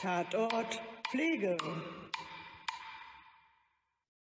Tatort Pflege.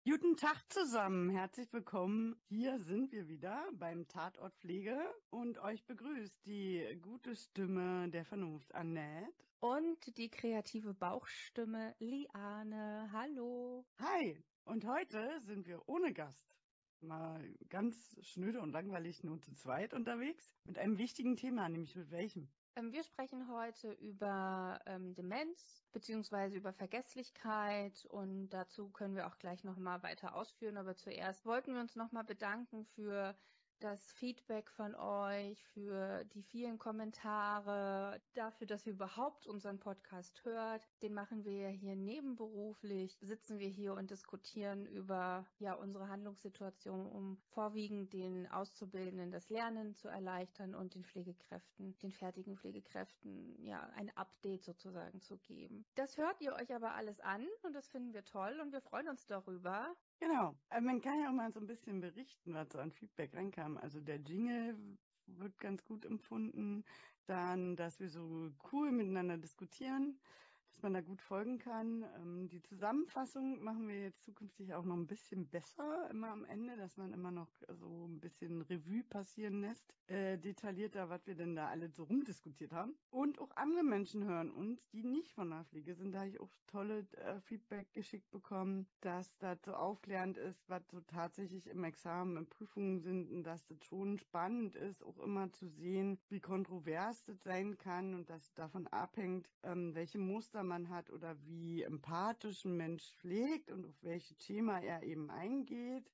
Guten Tag zusammen, herzlich willkommen. Hier sind wir wieder beim Tatort Pflege und euch begrüßt die gute Stimme der Vernunft Annette. Und die kreative Bauchstimme Liane. Hallo. Hi. Und heute sind wir ohne Gast. Mal ganz schnöde und langweilig nur zu zweit unterwegs mit einem wichtigen Thema, nämlich mit welchem? Ähm, wir sprechen heute über ähm, Demenz beziehungsweise über Vergesslichkeit und dazu können wir auch gleich nochmal weiter ausführen. Aber zuerst wollten wir uns nochmal bedanken für das Feedback von euch, für die vielen Kommentare, dafür, dass ihr überhaupt unseren Podcast hört. Den machen wir ja hier nebenberuflich, sitzen wir hier und diskutieren über ja unsere Handlungssituation, um vorwiegend den Auszubildenden das Lernen zu erleichtern und den Pflegekräften, den fertigen Pflegekräften ja ein Update sozusagen zu geben. Das hört ihr euch aber alles an und das finden wir toll und wir freuen uns darüber. Genau. Äh, man kann ja auch mal so ein bisschen berichten, was so an Feedback reinkam. Also der Jingle wird ganz gut empfunden. Dann, dass wir so cool miteinander diskutieren dass man da gut folgen kann. Ähm, die Zusammenfassung machen wir jetzt zukünftig auch noch ein bisschen besser, immer am Ende, dass man immer noch so ein bisschen Revue passieren lässt, äh, detaillierter, was wir denn da alle so rumdiskutiert haben. Und auch andere Menschen hören uns, die nicht von der Fliege sind. Da habe ich auch tolle äh, Feedback geschickt bekommen, dass das so aufklärend ist, was so tatsächlich im Examen, in Prüfungen sind und dass das schon spannend ist, auch immer zu sehen, wie kontrovers das sein kann und dass davon abhängt, ähm, welche Muster man hat oder wie empathisch ein Mensch pflegt und auf welche Thema er eben eingeht.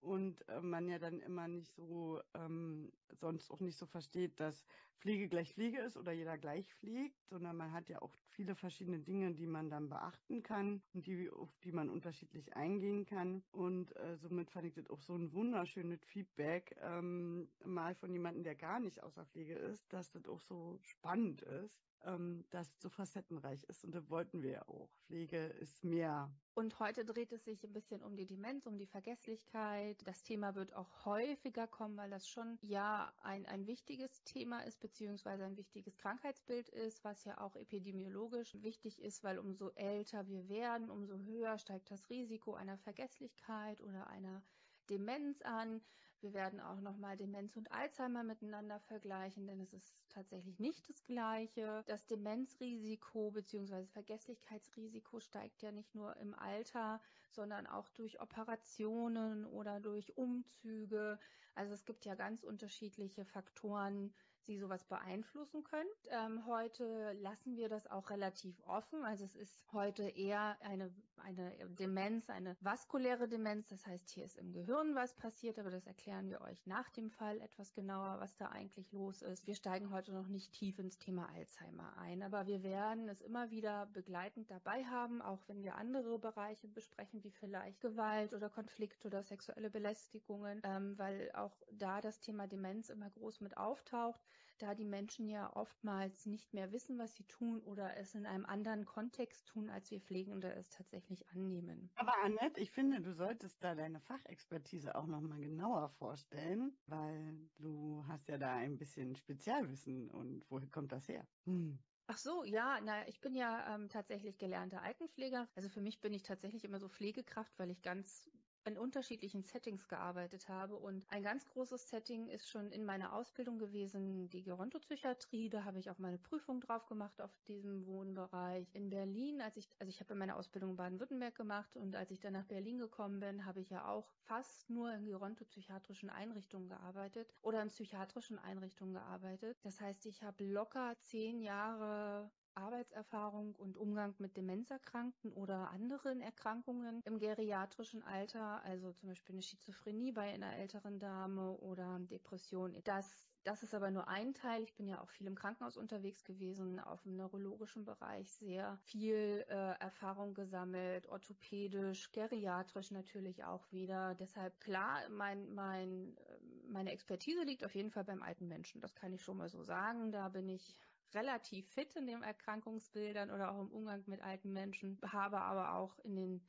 Und äh, man ja dann immer nicht so, ähm, sonst auch nicht so versteht, dass Pflege gleich Pflege ist oder jeder gleich pflegt, sondern man hat ja auch viele verschiedene Dinge, die man dann beachten kann und die, auf die man unterschiedlich eingehen kann. Und äh, somit fand ich das auch so ein wunderschönes Feedback, ähm, mal von jemandem, der gar nicht außer Pflege ist, dass das auch so spannend ist ähm, das so facettenreich ist. Und da wollten wir ja auch. Pflege ist mehr. Und heute dreht es sich ein bisschen um die Demenz, um die Vergesslichkeit. Das Thema wird auch häufiger kommen, weil das schon ja ein, ein wichtiges Thema ist, beziehungsweise ein wichtiges Krankheitsbild ist, was ja auch epidemiologisch wichtig ist, weil umso älter wir werden, umso höher steigt das Risiko einer Vergesslichkeit oder einer Demenz an. Wir werden auch nochmal Demenz und Alzheimer miteinander vergleichen, denn es ist tatsächlich nicht das Gleiche. Das Demenzrisiko bzw. Vergesslichkeitsrisiko steigt ja nicht nur im Alter, sondern auch durch Operationen oder durch Umzüge. Also es gibt ja ganz unterschiedliche Faktoren, die sowas beeinflussen können. Ähm, heute lassen wir das auch relativ offen. Also es ist heute eher eine, eine Demenz, eine vaskuläre Demenz. Das heißt, hier ist im Gehirn was passiert, aber das erklären wir euch nach dem Fall etwas genauer, was da eigentlich los ist. Wir steigen heute noch nicht tief ins Thema Alzheimer ein, aber wir werden es immer wieder begleitend dabei haben, auch wenn wir andere Bereiche besprechen, wie vielleicht Gewalt oder Konflikt oder sexuelle Belästigungen, ähm, weil auch da das Thema Demenz immer groß mit auftaucht da die Menschen ja oftmals nicht mehr wissen, was sie tun oder es in einem anderen Kontext tun, als wir Pflegende es tatsächlich annehmen. Aber Annette, ich finde, du solltest da deine Fachexpertise auch nochmal genauer vorstellen, weil du hast ja da ein bisschen Spezialwissen und woher kommt das her? Hm. Ach so, ja, na, ich bin ja ähm, tatsächlich gelernter Altenpfleger. Also für mich bin ich tatsächlich immer so Pflegekraft, weil ich ganz in unterschiedlichen Settings gearbeitet habe. Und ein ganz großes Setting ist schon in meiner Ausbildung gewesen, die Gerontopsychiatrie. Da habe ich auch meine Prüfung drauf gemacht auf diesem Wohnbereich. In Berlin, als ich, also ich habe meine Ausbildung in Baden-Württemberg gemacht und als ich dann nach Berlin gekommen bin, habe ich ja auch fast nur in gerontopsychiatrischen Einrichtungen gearbeitet oder in psychiatrischen Einrichtungen gearbeitet. Das heißt, ich habe locker zehn Jahre Arbeitserfahrung und Umgang mit Demenzerkrankten oder anderen Erkrankungen im geriatrischen Alter, also zum Beispiel eine Schizophrenie bei einer älteren Dame oder Depression. Das das ist aber nur ein Teil. Ich bin ja auch viel im Krankenhaus unterwegs gewesen, auf dem neurologischen Bereich sehr viel äh, Erfahrung gesammelt, orthopädisch, geriatrisch natürlich auch wieder. Deshalb klar, mein, mein, äh, meine Expertise liegt auf jeden Fall beim alten Menschen. Das kann ich schon mal so sagen. Da bin ich relativ fit in den Erkrankungsbildern oder auch im Umgang mit alten Menschen, habe aber auch in den,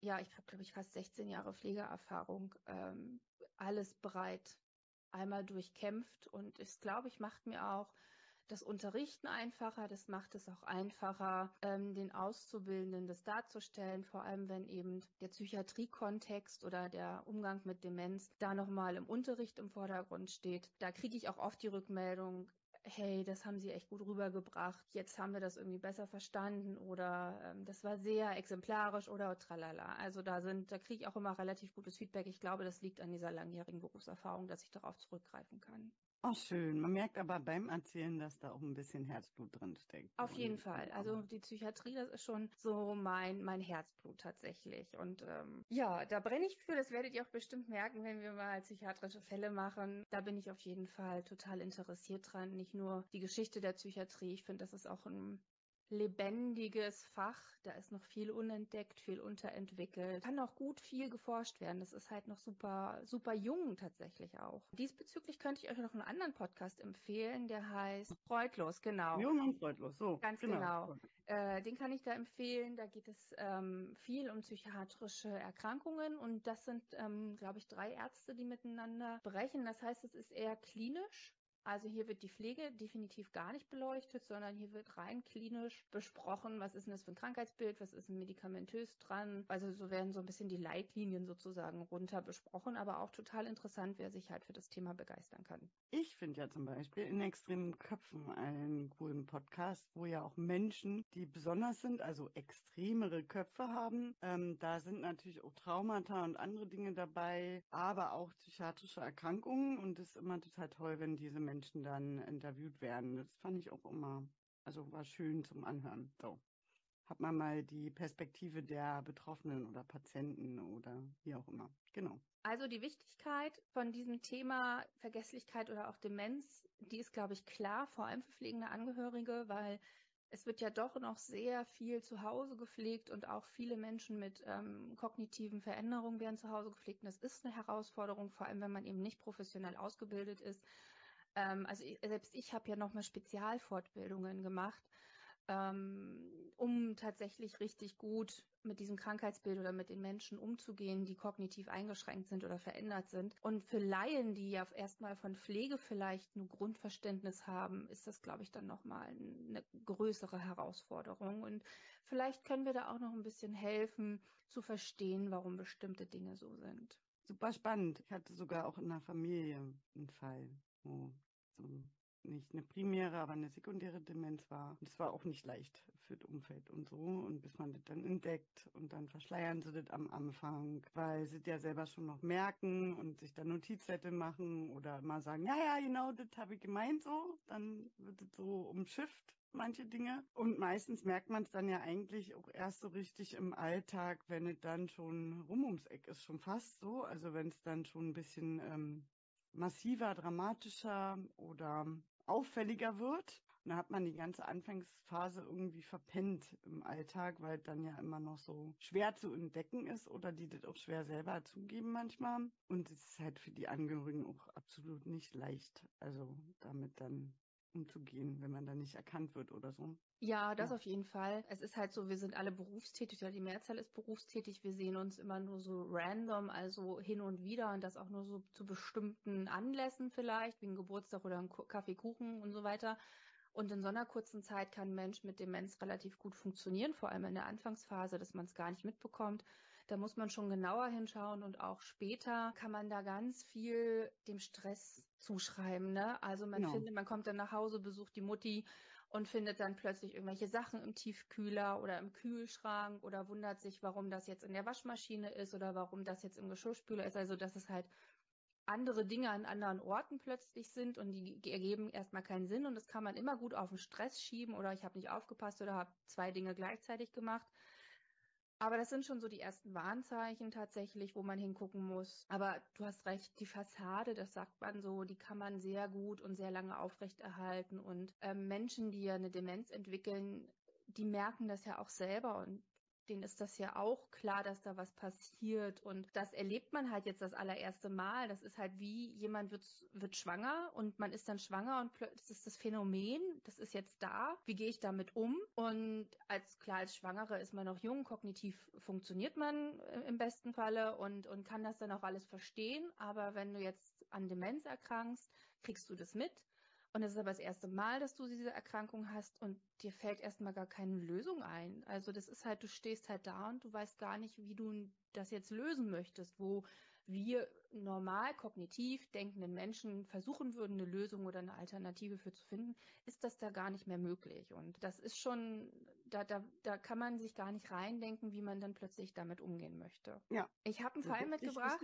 ja, ich habe, glaube ich, fast 16 Jahre Pflegeerfahrung, ähm, alles bereit einmal durchkämpft und es, glaube ich, macht mir auch das Unterrichten einfacher, das macht es auch einfacher, ähm, den Auszubildenden das darzustellen, vor allem wenn eben der Psychiatriekontext oder der Umgang mit Demenz da nochmal im Unterricht im Vordergrund steht. Da kriege ich auch oft die Rückmeldung, hey, das haben Sie echt gut rübergebracht, jetzt haben wir das irgendwie besser verstanden oder ähm, das war sehr exemplarisch oder tralala. Also da sind, da kriege ich auch immer relativ gutes Feedback. Ich glaube, das liegt an dieser langjährigen Berufserfahrung, dass ich darauf zurückgreifen kann. Ach, schön. Man merkt aber beim Erzählen, dass da auch ein bisschen Herzblut drin steckt. Auf jeden Fall. Also die Psychiatrie, das ist schon so mein, mein Herzblut tatsächlich. Und ähm, ja, da brenne ich für. Das werdet ihr auch bestimmt merken, wenn wir mal psychiatrische Fälle machen. Da bin ich auf jeden Fall total interessiert dran. Nicht nur die Geschichte der Psychiatrie. Ich finde, das ist auch ein lebendiges Fach. Da ist noch viel unentdeckt, viel unterentwickelt. Kann auch gut viel geforscht werden. Das ist halt noch super, super jung tatsächlich auch. Diesbezüglich könnte ich euch noch einen anderen Podcast empfehlen, der heißt Freudlos, genau. Jung und freudlos, so. Ganz genau. genau. Äh, den kann ich da empfehlen. Da geht es ähm, viel um psychiatrische Erkrankungen und das sind, ähm, glaube ich, drei Ärzte, die miteinander brechen. Das heißt, es ist eher klinisch also hier wird die Pflege definitiv gar nicht beleuchtet, sondern hier wird rein klinisch besprochen, was ist denn das für ein Krankheitsbild, was ist medikamentös dran. Also so werden so ein bisschen die Leitlinien sozusagen runter besprochen, aber auch total interessant, wer sich halt für das Thema begeistern kann. Ich finde ja zum Beispiel in extremen Köpfen einen coolen Podcast, wo ja auch Menschen, die besonders sind, also extremere Köpfe haben. Ähm, da sind natürlich auch Traumata und andere Dinge dabei, aber auch psychiatrische Erkrankungen und es ist immer total toll, wenn diese Menschen Menschen dann interviewt werden. Das fand ich auch immer, also war schön zum Anhören. So. Hat man mal die Perspektive der Betroffenen oder Patienten oder wie auch immer. Genau. Also die Wichtigkeit von diesem Thema Vergesslichkeit oder auch Demenz, die ist, glaube ich, klar, vor allem für pflegende Angehörige, weil es wird ja doch noch sehr viel zu Hause gepflegt und auch viele Menschen mit ähm, kognitiven Veränderungen werden zu Hause gepflegt. Und das ist eine Herausforderung, vor allem wenn man eben nicht professionell ausgebildet ist. Ähm, also ich, selbst ich habe ja nochmal Spezialfortbildungen gemacht, ähm, um tatsächlich richtig gut mit diesem Krankheitsbild oder mit den Menschen umzugehen, die kognitiv eingeschränkt sind oder verändert sind. Und für Laien, die ja erstmal von Pflege vielleicht nur Grundverständnis haben, ist das, glaube ich, dann nochmal eine größere Herausforderung. Und vielleicht können wir da auch noch ein bisschen helfen, zu verstehen, warum bestimmte Dinge so sind. Super spannend. Ich hatte sogar auch in der Familie einen Fall wo so nicht eine primäre, aber eine sekundäre Demenz war. Und es war auch nicht leicht für das Umfeld und so. Und bis man das dann entdeckt und dann verschleiern sie das am Anfang, weil sie ja selber schon noch merken und sich dann Notizzettel machen oder mal sagen, ja, ja, genau, das habe ich gemeint so. Dann wird es so umschifft manche Dinge. Und meistens merkt man es dann ja eigentlich auch erst so richtig im Alltag, wenn es dann schon rum ums Eck ist, schon fast so. Also wenn es dann schon ein bisschen ähm, massiver, dramatischer oder auffälliger wird. Und da hat man die ganze Anfangsphase irgendwie verpennt im Alltag, weil dann ja immer noch so schwer zu entdecken ist oder die das auch schwer selber zugeben manchmal. Und es ist halt für die Angehörigen auch absolut nicht leicht, also damit dann umzugehen, wenn man da nicht erkannt wird oder so. Ja, das ja. auf jeden Fall. Es ist halt so, wir sind alle berufstätig oder die Mehrzahl ist berufstätig. Wir sehen uns immer nur so random, also hin und wieder und das auch nur so zu bestimmten Anlässen vielleicht, wie ein Geburtstag oder ein Kaffeekuchen und so weiter. Und in so einer kurzen Zeit kann ein Mensch mit Demenz relativ gut funktionieren, vor allem in der Anfangsphase, dass man es gar nicht mitbekommt. Da muss man schon genauer hinschauen und auch später kann man da ganz viel dem Stress zuschreiben. Ne? Also man genau. findet, man kommt dann nach Hause, besucht die Mutti und findet dann plötzlich irgendwelche Sachen im Tiefkühler oder im Kühlschrank oder wundert sich, warum das jetzt in der Waschmaschine ist oder warum das jetzt im Geschirrspüler ist. Also dass es halt andere Dinge an anderen Orten plötzlich sind und die ergeben erstmal keinen Sinn und das kann man immer gut auf den Stress schieben oder ich habe nicht aufgepasst oder habe zwei Dinge gleichzeitig gemacht. Aber das sind schon so die ersten Warnzeichen tatsächlich, wo man hingucken muss. Aber du hast recht, die Fassade, das sagt man so, die kann man sehr gut und sehr lange aufrechterhalten. Und ähm, Menschen, die ja eine Demenz entwickeln, die merken das ja auch selber und denen ist das ja auch klar, dass da was passiert. Und das erlebt man halt jetzt das allererste Mal. Das ist halt wie jemand wird, wird schwanger und man ist dann schwanger und das ist das Phänomen, das ist jetzt da. Wie gehe ich damit um? Und als klar, als Schwangere ist man noch jung, kognitiv funktioniert man äh, im besten Falle und, und kann das dann auch alles verstehen. Aber wenn du jetzt an Demenz erkrankst, kriegst du das mit Und es ist aber das erste Mal, dass du diese Erkrankung hast und dir fällt erstmal gar keine Lösung ein. Also das ist halt, du stehst halt da und du weißt gar nicht, wie du das jetzt lösen möchtest, wo wir normal kognitiv denkenden Menschen versuchen würden, eine Lösung oder eine Alternative für zu finden, ist das da gar nicht mehr möglich. Und das ist schon, da, da, da kann man sich gar nicht reindenken, wie man dann plötzlich damit umgehen möchte. Ja. Ich habe einen Fall mitgebracht.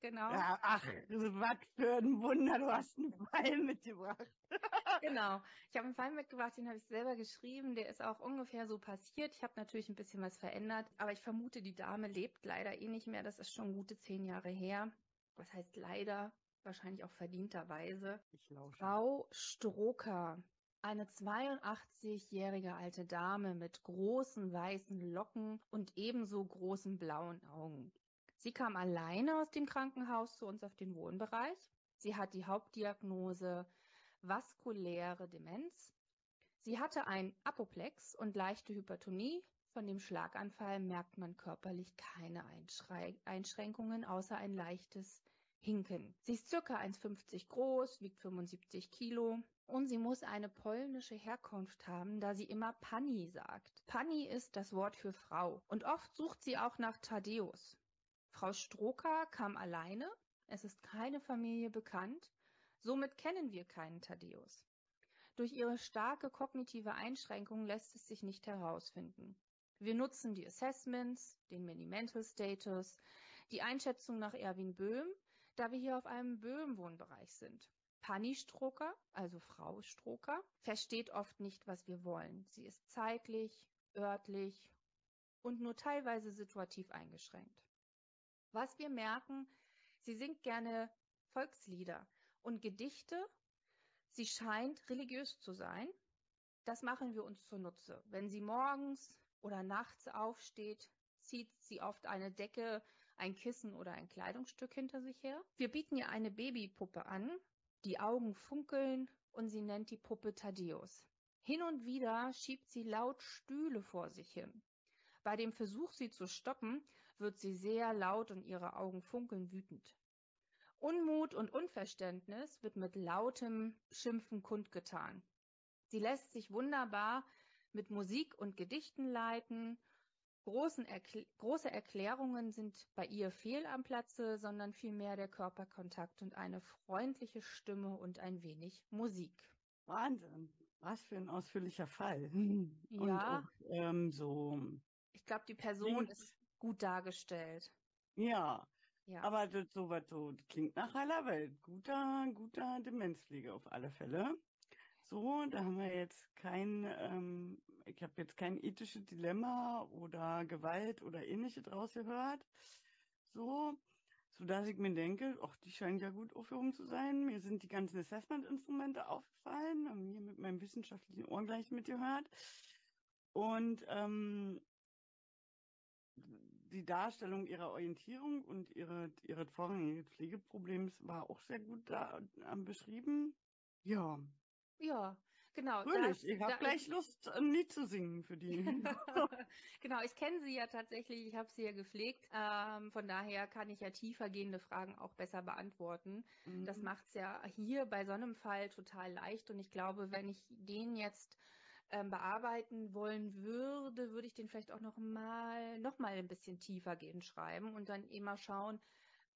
Genau. Ja, ach, was für ein Wunder, du hast einen Fall mitgebracht. genau. Ich habe einen Fall mitgebracht, den habe ich selber geschrieben. Der ist auch ungefähr so passiert. Ich habe natürlich ein bisschen was verändert, aber ich vermute, die Dame lebt leider eh nicht mehr. Das ist schon gute zehn Jahre her. Was heißt leider? Wahrscheinlich auch verdienterweise. Ich lausche. Frau Stroker. Eine 82-jährige alte Dame mit großen weißen Locken und ebenso großen blauen Augen. Sie kam alleine aus dem Krankenhaus zu uns auf den Wohnbereich. Sie hat die Hauptdiagnose vaskuläre Demenz. Sie hatte ein Apoplex und leichte Hypertonie. Von dem Schlaganfall merkt man körperlich keine Einschränkungen, außer ein leichtes Hinken. Sie ist circa 1,50 groß, wiegt 75 Kilo und sie muss eine polnische Herkunft haben, da sie immer Pani sagt. Pani ist das Wort für Frau und oft sucht sie auch nach Thaddeus. Frau Stroker kam alleine, es ist keine Familie bekannt, somit kennen wir keinen Thaddeus. Durch ihre starke kognitive Einschränkung lässt es sich nicht herausfinden. Wir nutzen die Assessments, den Minimental Status, die Einschätzung nach Erwin Böhm, da wir hier auf einem Böhm-Wohnbereich sind. Pani Stroker, also Frau Stroker, versteht oft nicht, was wir wollen. Sie ist zeitlich, örtlich und nur teilweise situativ eingeschränkt. Was wir merken, sie singt gerne Volkslieder und Gedichte. Sie scheint religiös zu sein. Das machen wir uns zunutze. Wenn sie morgens oder nachts aufsteht, zieht sie oft eine Decke, ein Kissen oder ein Kleidungsstück hinter sich her. Wir bieten ihr eine Babypuppe an. Die Augen funkeln und sie nennt die Puppe Thaddeus. Hin und wieder schiebt sie laut Stühle vor sich hin. Bei dem Versuch, sie zu stoppen, wird sie sehr laut und ihre Augen funkeln wütend. Unmut und Unverständnis wird mit lautem Schimpfen kundgetan. Sie lässt sich wunderbar mit Musik und Gedichten leiten. Erkl große Erklärungen sind bei ihr fehl am Platze, sondern vielmehr der Körperkontakt und eine freundliche Stimme und ein wenig Musik. Wahnsinn. Was für ein ausführlicher Fall. Ja. Und auch, ähm, so. Ich glaube, die Person ist gut dargestellt. Ja. Ja. Aber das so was so das klingt nach aller Welt. Guter, guter Demenzpflege auf alle Fälle. So, da haben wir jetzt kein, ähm, ich habe jetzt kein ethisches Dilemma oder Gewalt oder ähnliches draus gehört. So, so dass ich mir denke, ach, die scheinen ja gut Aufführung zu sein. Mir sind die ganzen Assessment-Instrumente aufgefallen, haben hier mit meinem wissenschaftlichen Ohr gleich mitgehört. Und ähm, die Darstellung ihrer Orientierung und ihre, ihres vorrangigen Pflegeproblems war auch sehr gut da äh, beschrieben. Ja. Ja, genau. Fröhlich. das- Ich habe gleich Lust, ein Lied zu singen für die. genau, ich kenne sie ja tatsächlich, ich habe sie ja gepflegt. Ähm, von daher kann ich ja tiefergehende Fragen auch besser beantworten. Das Mhm. macht es ja hier bei so einem Fall total leicht. Und ich glaube, wenn ich den jetzt ähm, bearbeiten wollen würde, würde ich den vielleicht auch noch mal, noch mal ein bisschen tiefergehend schreiben und dann immer schauen,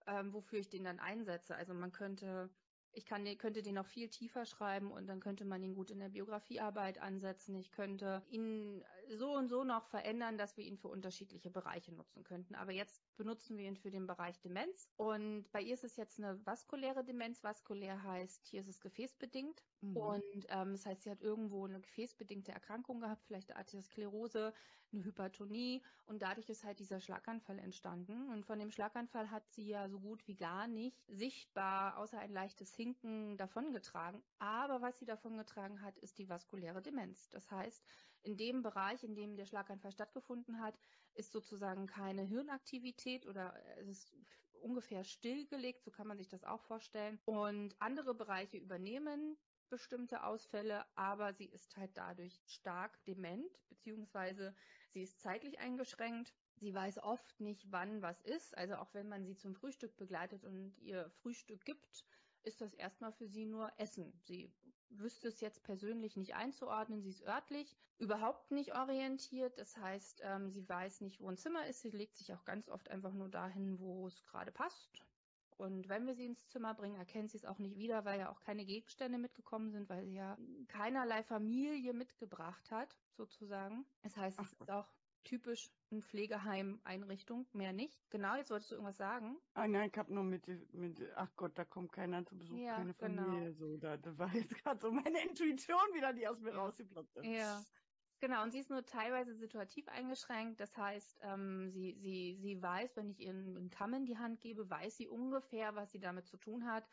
ähm, wofür ich den dann einsetze. Also man könnte, ich kann, könnte den noch viel tiefer schreiben und dann könnte man ihn gut in der Biografiearbeit ansetzen. Ich könnte ihn so und so noch verändern, dass wir ihn für unterschiedliche Bereiche nutzen könnten. Aber jetzt benutzen wir ihn für den Bereich Demenz. Und bei ihr ist es jetzt eine vaskuläre Demenz. Vaskulär heißt, hier ist es gefäßbedingt. Mhm. Und ähm, das heißt, sie hat irgendwo eine gefäßbedingte Erkrankung gehabt, vielleicht eine Arteriosklerose, eine Hypertonie und dadurch ist halt dieser Schlaganfall entstanden. Und von dem Schlaganfall hat sie ja so gut wie gar nicht sichtbar, außer ein leichtes Hinken, davongetragen. Aber was sie davongetragen hat, ist die vaskuläre Demenz. Das heißt, in dem Bereich, in dem der Schlaganfall stattgefunden hat, ist sozusagen keine Hirnaktivität oder es ist ungefähr stillgelegt, so kann man sich das auch vorstellen. Und andere Bereiche übernehmen bestimmte Ausfälle, aber sie ist halt dadurch stark dement, beziehungsweise sie ist zeitlich eingeschränkt. Sie weiß oft nicht, wann was ist. Also auch wenn man sie zum Frühstück begleitet und ihr Frühstück gibt, ist das erstmal für sie nur Essen. Sie wüsste es jetzt persönlich nicht einzuordnen. Sie ist örtlich überhaupt nicht orientiert. Das heißt, ähm, sie weiß nicht, wo ein Zimmer ist. Sie legt sich auch ganz oft einfach nur dahin, wo es gerade passt. Und wenn wir sie ins Zimmer bringen, erkennt sie es auch nicht wieder, weil ja auch keine Gegenstände mitgekommen sind, weil sie ja keinerlei Familie mitgebracht hat, sozusagen. Das heißt, es ist auch typisch ein Pflegeheim-Einrichtung, mehr nicht. Genau, jetzt wolltest du irgendwas sagen? Ah nein, ich habe nur mit, mit, ach Gott, da kommt keiner zu Besuch, ja, keine genau. Familie. Genau. So, da, das war jetzt gerade so meine Intuition wieder, die aus mir rausgeploppt ist. Ja. Genau, und sie ist nur teilweise situativ eingeschränkt. Das heißt, ähm, sie, sie, sie weiß, wenn ich ihr einen Kamm in die Hand gebe, weiß sie ungefähr, was sie damit zu tun hat.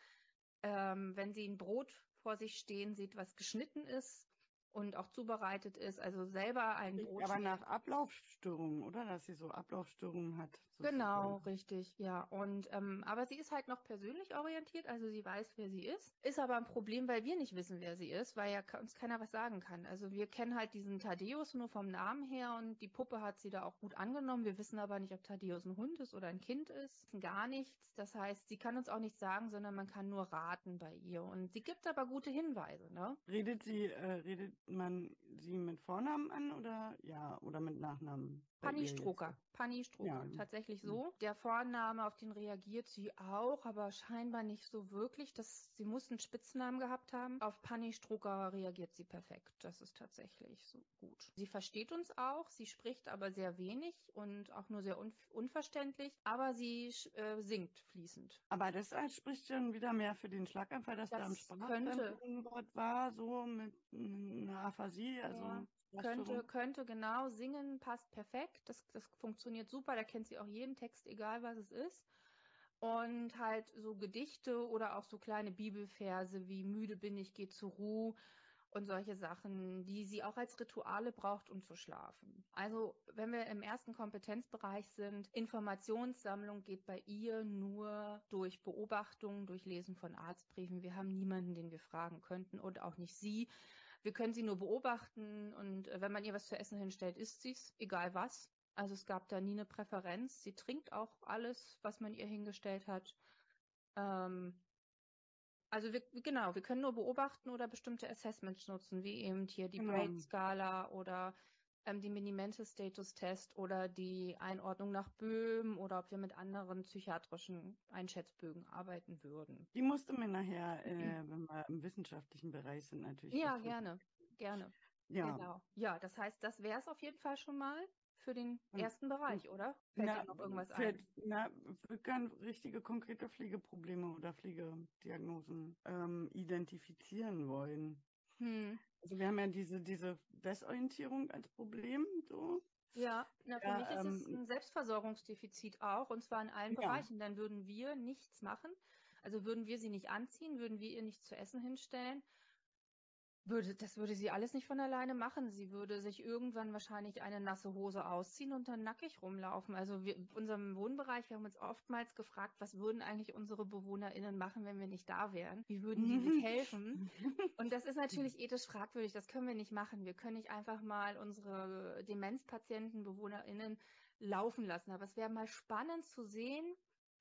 Ähm, wenn sie ein Brot vor sich stehen sieht, was geschnitten ist, und auch zubereitet ist, also selber ein Brot. Aber nach Ablaufstörungen, oder? Dass sie so Ablaufstörungen hat. Genau, richtig, ja. Und ähm, aber sie ist halt noch persönlich orientiert, also sie weiß, wer sie ist. Ist aber ein Problem, weil wir nicht wissen, wer sie ist, weil ja uns keiner was sagen kann. Also wir kennen halt diesen Thaddeus nur vom Namen her und die Puppe hat sie da auch gut angenommen. Wir wissen aber nicht, ob Thaddeus ein Hund ist oder ein Kind ist. Gar nichts. Das heißt, sie kann uns auch nichts sagen, sondern man kann nur raten bei ihr. Und sie gibt aber gute Hinweise, ne? Redet sie, äh, redet man sie mit Vornamen an oder ja, oder mit Nachnamen? Panni Stroker. Panni Stroker, ja. tatsächlich so. Mhm. Der Vorname, auf den reagiert sie auch, aber scheinbar nicht so wirklich. Das, sie muss einen Spitznamen gehabt haben. Auf Panni Stroker reagiert sie perfekt. Das ist tatsächlich so gut. Sie versteht uns auch, sie spricht aber sehr wenig und auch nur sehr un unverständlich, aber sie äh, singt fließend. Aber das spricht schon wieder mehr für den Schlaganfall, dass das da im Sprachzentrum war, so mit einer Aphasie, also ja. Könnte, könnte genau singen, passt perfekt. Das, das funktioniert super. Da kennt sie auch jeden Text, egal was es ist. Und halt so Gedichte oder auch so kleine Bibelverse wie müde bin ich, geh zur Ruhe und solche Sachen, die sie auch als Rituale braucht, um zu schlafen. Also wenn wir im ersten Kompetenzbereich sind, Informationssammlung geht bei ihr nur durch Beobachtung, durch Lesen von Arztbriefen. Wir haben niemanden, den wir fragen könnten und auch nicht sie. Wir können sie nur beobachten und äh, wenn man ihr was zu essen hinstellt, isst sie es, egal was. Also es gab da nie eine Präferenz. Sie trinkt auch alles, was man ihr hingestellt hat. Ähm, also wir, genau, wir können nur beobachten oder bestimmte Assessments nutzen, wie eben hier die genau. Braid-Skala oder ähm, die Minimental-Status-Test oder die Einordnung nach Böhm oder ob wir mit anderen psychiatrischen Einschätzbögen arbeiten würden. Die musst du mir nachher, äh, mhm. wenn wir im wissenschaftlichen Bereich sind, natürlich. Ja, gerne, gerne. Ja. Genau. Ja, das heißt, das wäre es auf jeden Fall schon mal für den ersten und, Bereich, oder? Fällt na, dir noch irgendwas fällt, ein? Na, wir können richtige konkrete Pflegeprobleme oder Pflegediagnosen ähm, identifizieren wollen. Hm. Also wir haben ja diese, diese Desorientierung als Problem, so. Ja, na, für ja, mich ist ähm, es ein Selbstversorgungsdefizit auch, und zwar in allen ja. Bereichen. Dann würden wir nichts machen. Also würden wir sie nicht anziehen, würden wir ihr nichts zu essen hinstellen, würde, das würde sie alles nicht von alleine machen. Sie würde sich irgendwann wahrscheinlich eine nasse Hose ausziehen und dann nackig rumlaufen. Also wir, in unserem Wohnbereich, wir haben uns oftmals gefragt, was würden eigentlich unsere BewohnerInnen machen, wenn wir nicht da wären? Wie würden die sich helfen? Und das ist natürlich ethisch fragwürdig. Das können wir nicht machen. Wir können nicht einfach mal unsere Demenzpatienten, BewohnerInnen laufen lassen. Aber es wäre mal spannend zu sehen,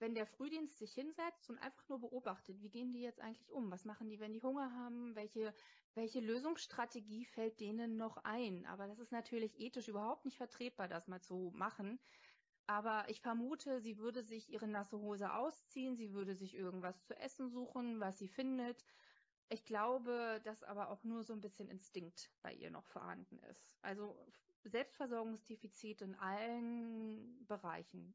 wenn der Frühdienst sich hinsetzt und einfach nur beobachtet, wie gehen die jetzt eigentlich um? Was machen die, wenn die Hunger haben? Welche, welche Lösungsstrategie fällt denen noch ein? Aber das ist natürlich ethisch überhaupt nicht vertretbar, das mal zu machen. Aber ich vermute, sie würde sich ihre nasse Hose ausziehen, sie würde sich irgendwas zu essen suchen, was sie findet. Ich glaube, dass aber auch nur so ein bisschen Instinkt bei ihr noch vorhanden ist. Also Selbstversorgungsdefizit in allen Bereichen.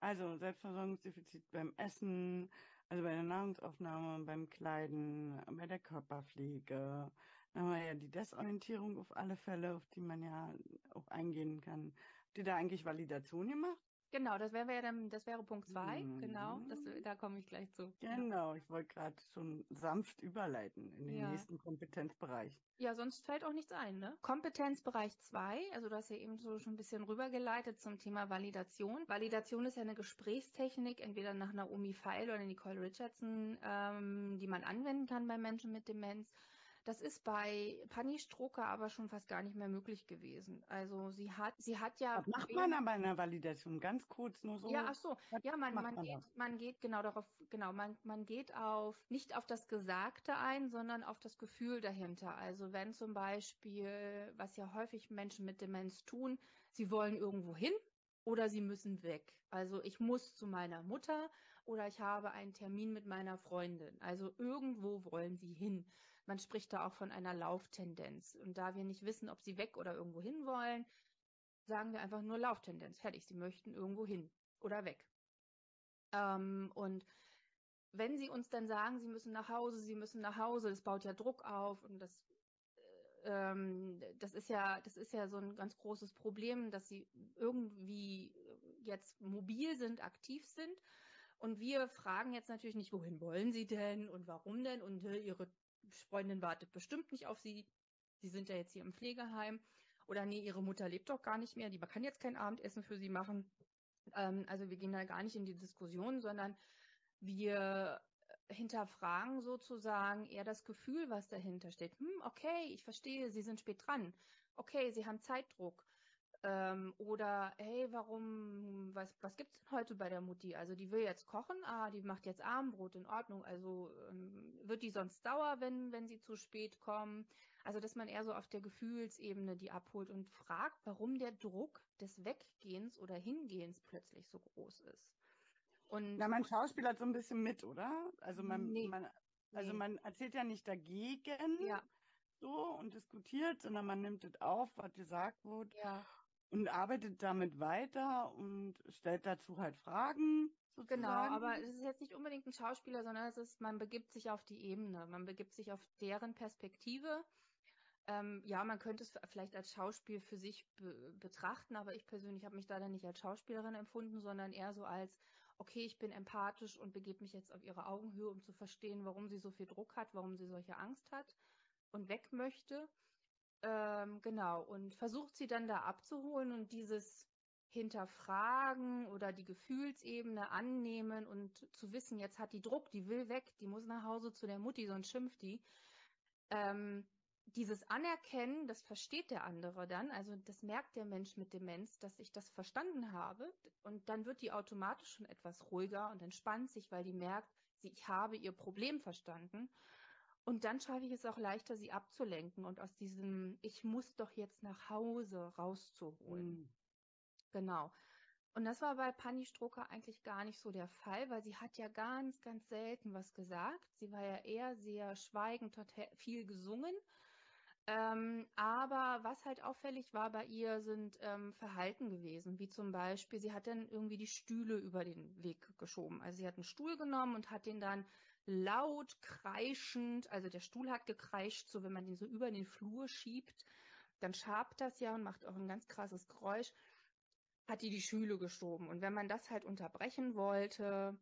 Also Selbstversorgungsdefizit beim Essen, also bei der Nahrungsaufnahme, beim Kleiden, bei der Körperpflege. Dann haben wir ja die Desorientierung auf alle Fälle, auf die man ja auch eingehen kann. Habt ihr da eigentlich Validation gemacht? Genau, das wäre dann, das wäre Punkt zwei, mhm. genau, das, da komme ich gleich zu. Genau, ich wollte gerade schon sanft überleiten in den ja. nächsten Kompetenzbereich. Ja, sonst fällt auch nichts ein, ne? Kompetenzbereich zwei, also du hast ja eben so schon ein bisschen rübergeleitet zum Thema Validation. Validation ist ja eine Gesprächstechnik, entweder nach Naomi Feil oder Nicole Richardson, ähm, die man anwenden kann bei Menschen mit Demenz. Das ist bei Pani Stroker aber schon fast gar nicht mehr möglich gewesen. Also sie hat, sie hat ja. Was macht man aber in der Validation? Ganz kurz nur so. Ja, ach so. Ja, man, man, man, geht, man geht genau darauf, genau, man, man geht auf, nicht auf das Gesagte ein, sondern auf das Gefühl dahinter. Also wenn zum Beispiel, was ja häufig Menschen mit Demenz tun, sie wollen irgendwo hin oder sie müssen weg. Also ich muss zu meiner Mutter oder ich habe einen Termin mit meiner Freundin. Also irgendwo wollen sie hin. Man spricht da auch von einer Lauftendenz. Und da wir nicht wissen, ob sie weg oder irgendwo hin wollen, sagen wir einfach nur Lauftendenz. Fertig. Sie möchten irgendwo hin oder weg. Ähm, und wenn sie uns dann sagen, sie müssen nach Hause, sie müssen nach Hause, das baut ja Druck auf und das, äh, ähm, das ist ja, das ist ja so ein ganz großes Problem, dass sie irgendwie jetzt mobil sind, aktiv sind. Und wir fragen jetzt natürlich nicht, wohin wollen sie denn und warum denn und ihre Freundin wartet bestimmt nicht auf sie. Sie sind ja jetzt hier im Pflegeheim. Oder nee, ihre Mutter lebt doch gar nicht mehr. Die kann jetzt kein Abendessen für sie machen. Ähm, also wir gehen da gar nicht in die Diskussion, sondern wir hinterfragen sozusagen eher das Gefühl, was dahinter steht. Hm, okay, ich verstehe, Sie sind spät dran. Okay, Sie haben Zeitdruck. Ähm, oder hey, warum, was, was gibt's denn heute bei der Mutti? Also die will jetzt kochen, ah, die macht jetzt Abendbrot in Ordnung. Also ähm, wird die sonst sauer, wenn, wenn sie zu spät kommen? Also dass man eher so auf der Gefühlsebene die abholt und fragt, warum der Druck des Weggehens oder Hingehens plötzlich so groß ist. Und Na, man schauspielert so ein bisschen mit, oder? Also man, nee, man also nee. man erzählt ja nicht dagegen. Ja so und diskutiert, sondern man nimmt es auf, was gesagt wird. Ja und arbeitet damit weiter und stellt dazu halt Fragen. Sozusagen. Genau, aber es ist jetzt nicht unbedingt ein Schauspieler, sondern es ist, man begibt sich auf die Ebene, man begibt sich auf deren Perspektive. Ähm, ja, man könnte es vielleicht als Schauspiel für sich be betrachten, aber ich persönlich habe mich da dann nicht als Schauspielerin empfunden, sondern eher so als, okay, ich bin empathisch und begebe mich jetzt auf ihre Augenhöhe, um zu verstehen, warum sie so viel Druck hat, warum sie solche Angst hat und weg möchte. Ähm, genau, und versucht sie dann da abzuholen und dieses hinterfragen oder die Gefühlsebene annehmen und zu wissen, jetzt hat die Druck, die will weg, die muss nach Hause zu der Mutti, sonst schimpft die. Ähm, dieses Anerkennen, das versteht der andere dann, also das merkt der Mensch mit Demenz, dass ich das verstanden habe. Und dann wird die automatisch schon etwas ruhiger und entspannt sich, weil die merkt, sie, ich habe ihr Problem verstanden und dann schaffe ich es auch leichter, sie abzulenken und aus diesem Ich muss doch jetzt nach Hause rauszuholen. Mhm. Genau. Und das war bei Pani Stroker eigentlich gar nicht so der Fall, weil sie hat ja ganz, ganz selten was gesagt. Sie war ja eher sehr schweigend, hat viel gesungen. Ähm, aber was halt auffällig war bei ihr, sind ähm, Verhalten gewesen, wie zum Beispiel, sie hat dann irgendwie die Stühle über den Weg geschoben. Also sie hat einen Stuhl genommen und hat den dann laut kreischend, also der Stuhl hat gekreischt, so wenn man den so über den Flur schiebt, dann schabt das ja und macht auch ein ganz krasses Geräusch, hat die die Schüle geschoben. Und wenn man das halt unterbrechen wollte,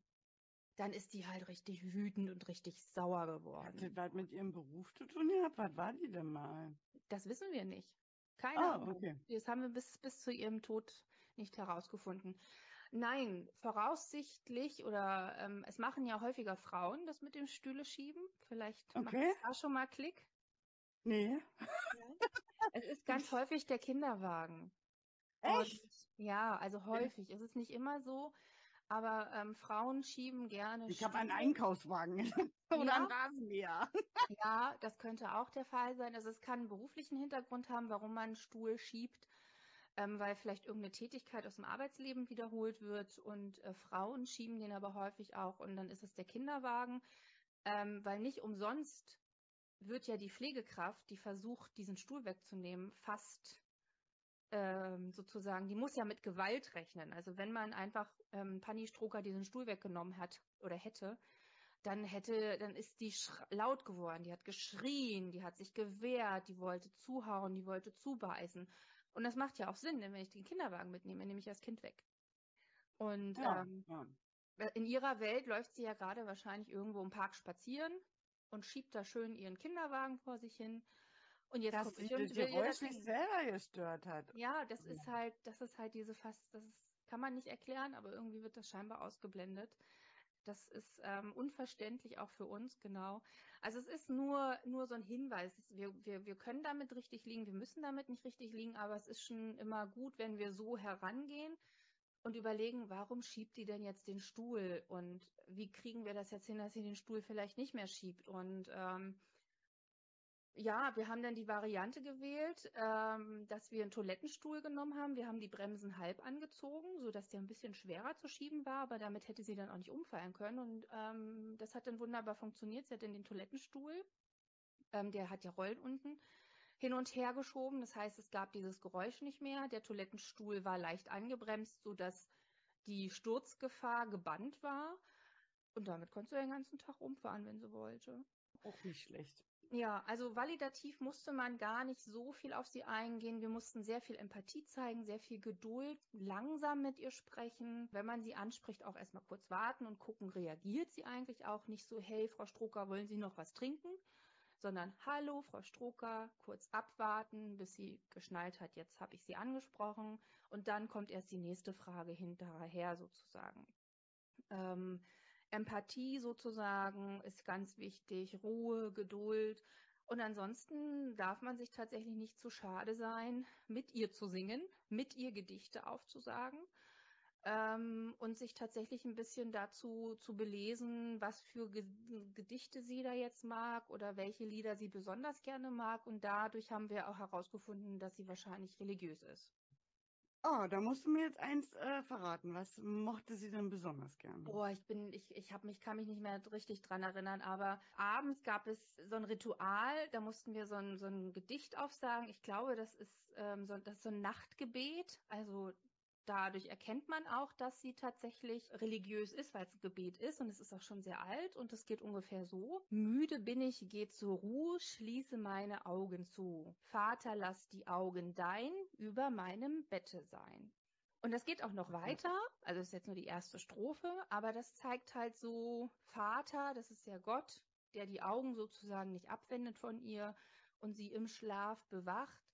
dann ist die halt richtig wütend und richtig sauer geworden. Hat das was mit ihrem Beruf zu tun gehabt? Was war die denn mal? Das wissen wir nicht. Keine ah, Ahnung. Okay. Das haben wir bis, bis zu ihrem Tod nicht herausgefunden. Nein, voraussichtlich oder ähm, es machen ja häufiger Frauen das mit dem Stühle schieben. Vielleicht okay. macht es da schon mal Klick. Nee. es ist ganz häufig der Kinderwagen. Echt? Und, ja, also häufig. Es ist nicht immer so, aber ähm, Frauen schieben gerne. Ich habe einen Einkaufswagen oder ja. einen Rasenmäher. ja, das könnte auch der Fall sein. Also es kann einen beruflichen Hintergrund haben, warum man einen Stuhl schiebt ähm, weil vielleicht irgendeine Tätigkeit aus dem Arbeitsleben wiederholt wird und äh, Frauen schieben den aber häufig auch und dann ist es der Kinderwagen, ähm, weil nicht umsonst wird ja die Pflegekraft, die versucht, diesen Stuhl wegzunehmen, fast ähm, sozusagen, die muss ja mit Gewalt rechnen. Also wenn man einfach ähm, Panni Stroker diesen Stuhl weggenommen hat oder hätte, dann hätte, dann ist die laut geworden, die hat geschrien, die hat sich gewehrt, die wollte zuhauen, die wollte zubeißen. Und das macht ja auch Sinn, denn wenn ich den Kinderwagen mitnehme, nehme ich das Kind weg. Und ja, ähm, ja. in ihrer Welt läuft sie ja gerade wahrscheinlich irgendwo im Park spazieren und schiebt da schön ihren Kinderwagen vor sich hin. Und jetzt dass sie die Geräusch sich selber gestört hat. Ja, das ist halt, das ist halt diese fast, das ist, kann man nicht erklären, aber irgendwie wird das scheinbar ausgeblendet, Das ist ähm, unverständlich auch für uns, genau. Also es ist nur, nur so ein Hinweis. Wir, wir, wir können damit richtig liegen, wir müssen damit nicht richtig liegen, aber es ist schon immer gut, wenn wir so herangehen und überlegen, warum schiebt die denn jetzt den Stuhl und wie kriegen wir das jetzt hin, dass sie den Stuhl vielleicht nicht mehr schiebt. Und ähm, ja, wir haben dann die Variante gewählt, ähm, dass wir einen Toilettenstuhl genommen haben. Wir haben die Bremsen halb angezogen, sodass der ein bisschen schwerer zu schieben war, aber damit hätte sie dann auch nicht umfallen können. Und ähm, das hat dann wunderbar funktioniert. Sie hat dann den Toilettenstuhl, ähm, der hat ja Rollen unten, hin und her geschoben. Das heißt, es gab dieses Geräusch nicht mehr. Der Toilettenstuhl war leicht angebremst, sodass die Sturzgefahr gebannt war. Und damit konntest du den ganzen Tag umfahren, wenn sie wollte. Auch nicht schlecht. Ja, also validativ musste man gar nicht so viel auf sie eingehen. Wir mussten sehr viel Empathie zeigen, sehr viel Geduld, langsam mit ihr sprechen. Wenn man sie anspricht, auch erstmal kurz warten und gucken, reagiert sie eigentlich auch nicht so, hey, Frau Stroker, wollen Sie noch was trinken? Sondern, hallo, Frau Stroker, kurz abwarten, bis sie geschnallt hat, jetzt habe ich sie angesprochen. Und dann kommt erst die nächste Frage hinterher sozusagen. Ähm, Empathie sozusagen ist ganz wichtig, Ruhe, Geduld. Und ansonsten darf man sich tatsächlich nicht zu schade sein, mit ihr zu singen, mit ihr Gedichte aufzusagen ähm, und sich tatsächlich ein bisschen dazu zu belesen, was für Ge Gedichte sie da jetzt mag oder welche Lieder sie besonders gerne mag. Und dadurch haben wir auch herausgefunden, dass sie wahrscheinlich religiös ist. Oh, da musst du mir jetzt eins äh, verraten. Was mochte sie denn besonders gern? Boah, ich bin, ich, ich habe mich, kann mich nicht mehr richtig dran erinnern, aber abends gab es so ein Ritual, da mussten wir so ein, so ein Gedicht aufsagen. Ich glaube, das ist, ähm, so, das ist so ein Nachtgebet. Also Dadurch erkennt man auch, dass sie tatsächlich religiös ist, weil es ein Gebet ist und es ist auch schon sehr alt und es geht ungefähr so. Müde bin ich, geh zur Ruhe, schließe meine Augen zu. Vater, lass die Augen dein über meinem Bette sein. Und das geht auch noch weiter, also das ist jetzt nur die erste Strophe, aber das zeigt halt so, Vater, das ist ja Gott, der die Augen sozusagen nicht abwendet von ihr und sie im Schlaf bewacht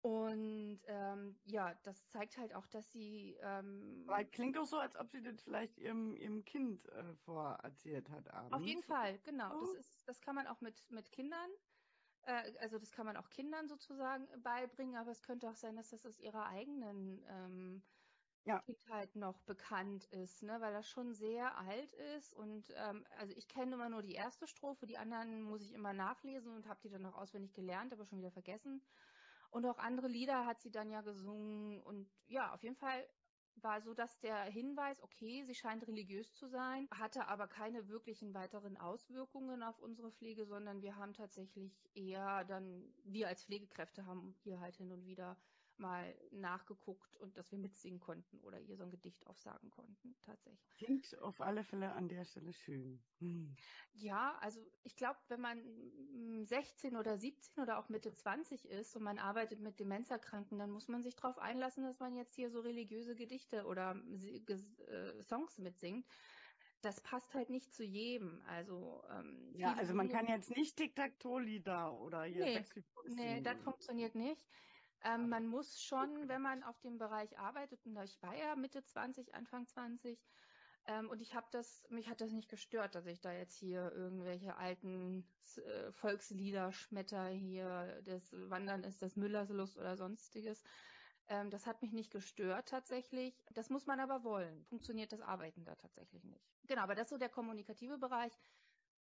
und ähm, ja, das zeigt halt auch, dass sie. Ähm, Weil klingt auch so, als ob sie das vielleicht ihrem, ihrem Kind äh, vorerzählt hat abends. Auf jeden Fall, genau. Oh. Das ist, das kann man auch mit, mit Kindern, äh, also das kann man auch Kindern sozusagen beibringen, aber es könnte auch sein, dass das aus ihrer eigenen ähm, ja. Kindheit noch bekannt ist, ne? weil das schon sehr alt ist. Und ähm, also ich kenne immer nur die erste Strophe, die anderen muss ich immer nachlesen und habe die dann noch auswendig gelernt, aber schon wieder vergessen. Und auch andere Lieder hat sie dann ja gesungen. Und ja, auf jeden Fall war so, dass der Hinweis, okay, sie scheint religiös zu sein, hatte aber keine wirklichen weiteren Auswirkungen auf unsere Pflege, sondern wir haben tatsächlich eher dann, wir als Pflegekräfte haben hier halt hin und wieder mal nachgeguckt und dass wir mitsingen konnten oder ihr so ein Gedicht aufsagen konnten, tatsächlich. Klingt auf alle Fälle an der Stelle schön. Hm. Ja, also ich glaube, wenn man 16 hm, oder 17 oder auch Mitte 20 ist und man arbeitet mit Demenzerkranken, dann muss man sich darauf einlassen, dass man jetzt hier so religiöse Gedichte oder äh, Songs mitsingt das passt halt nicht zu jedem. Also ähm, ja, also man kann jetzt nicht Tic-Tac-Toe-Lieder oder hier nee, nee, das funktioniert nicht. Ähm, man muss schon, wenn man auf dem Bereich arbeitet, und ich war ja Mitte 20, Anfang 20, ähm, und ich habe das, mich hat das nicht gestört, dass ich da jetzt hier irgendwelche alten äh, Volkslieder schmetter, hier das Wandern ist das Müllers Lust oder sonstiges. Ähm, das hat mich nicht gestört tatsächlich. Das muss man aber wollen. Funktioniert das Arbeiten da tatsächlich nicht. Genau, aber das ist so der kommunikative Bereich.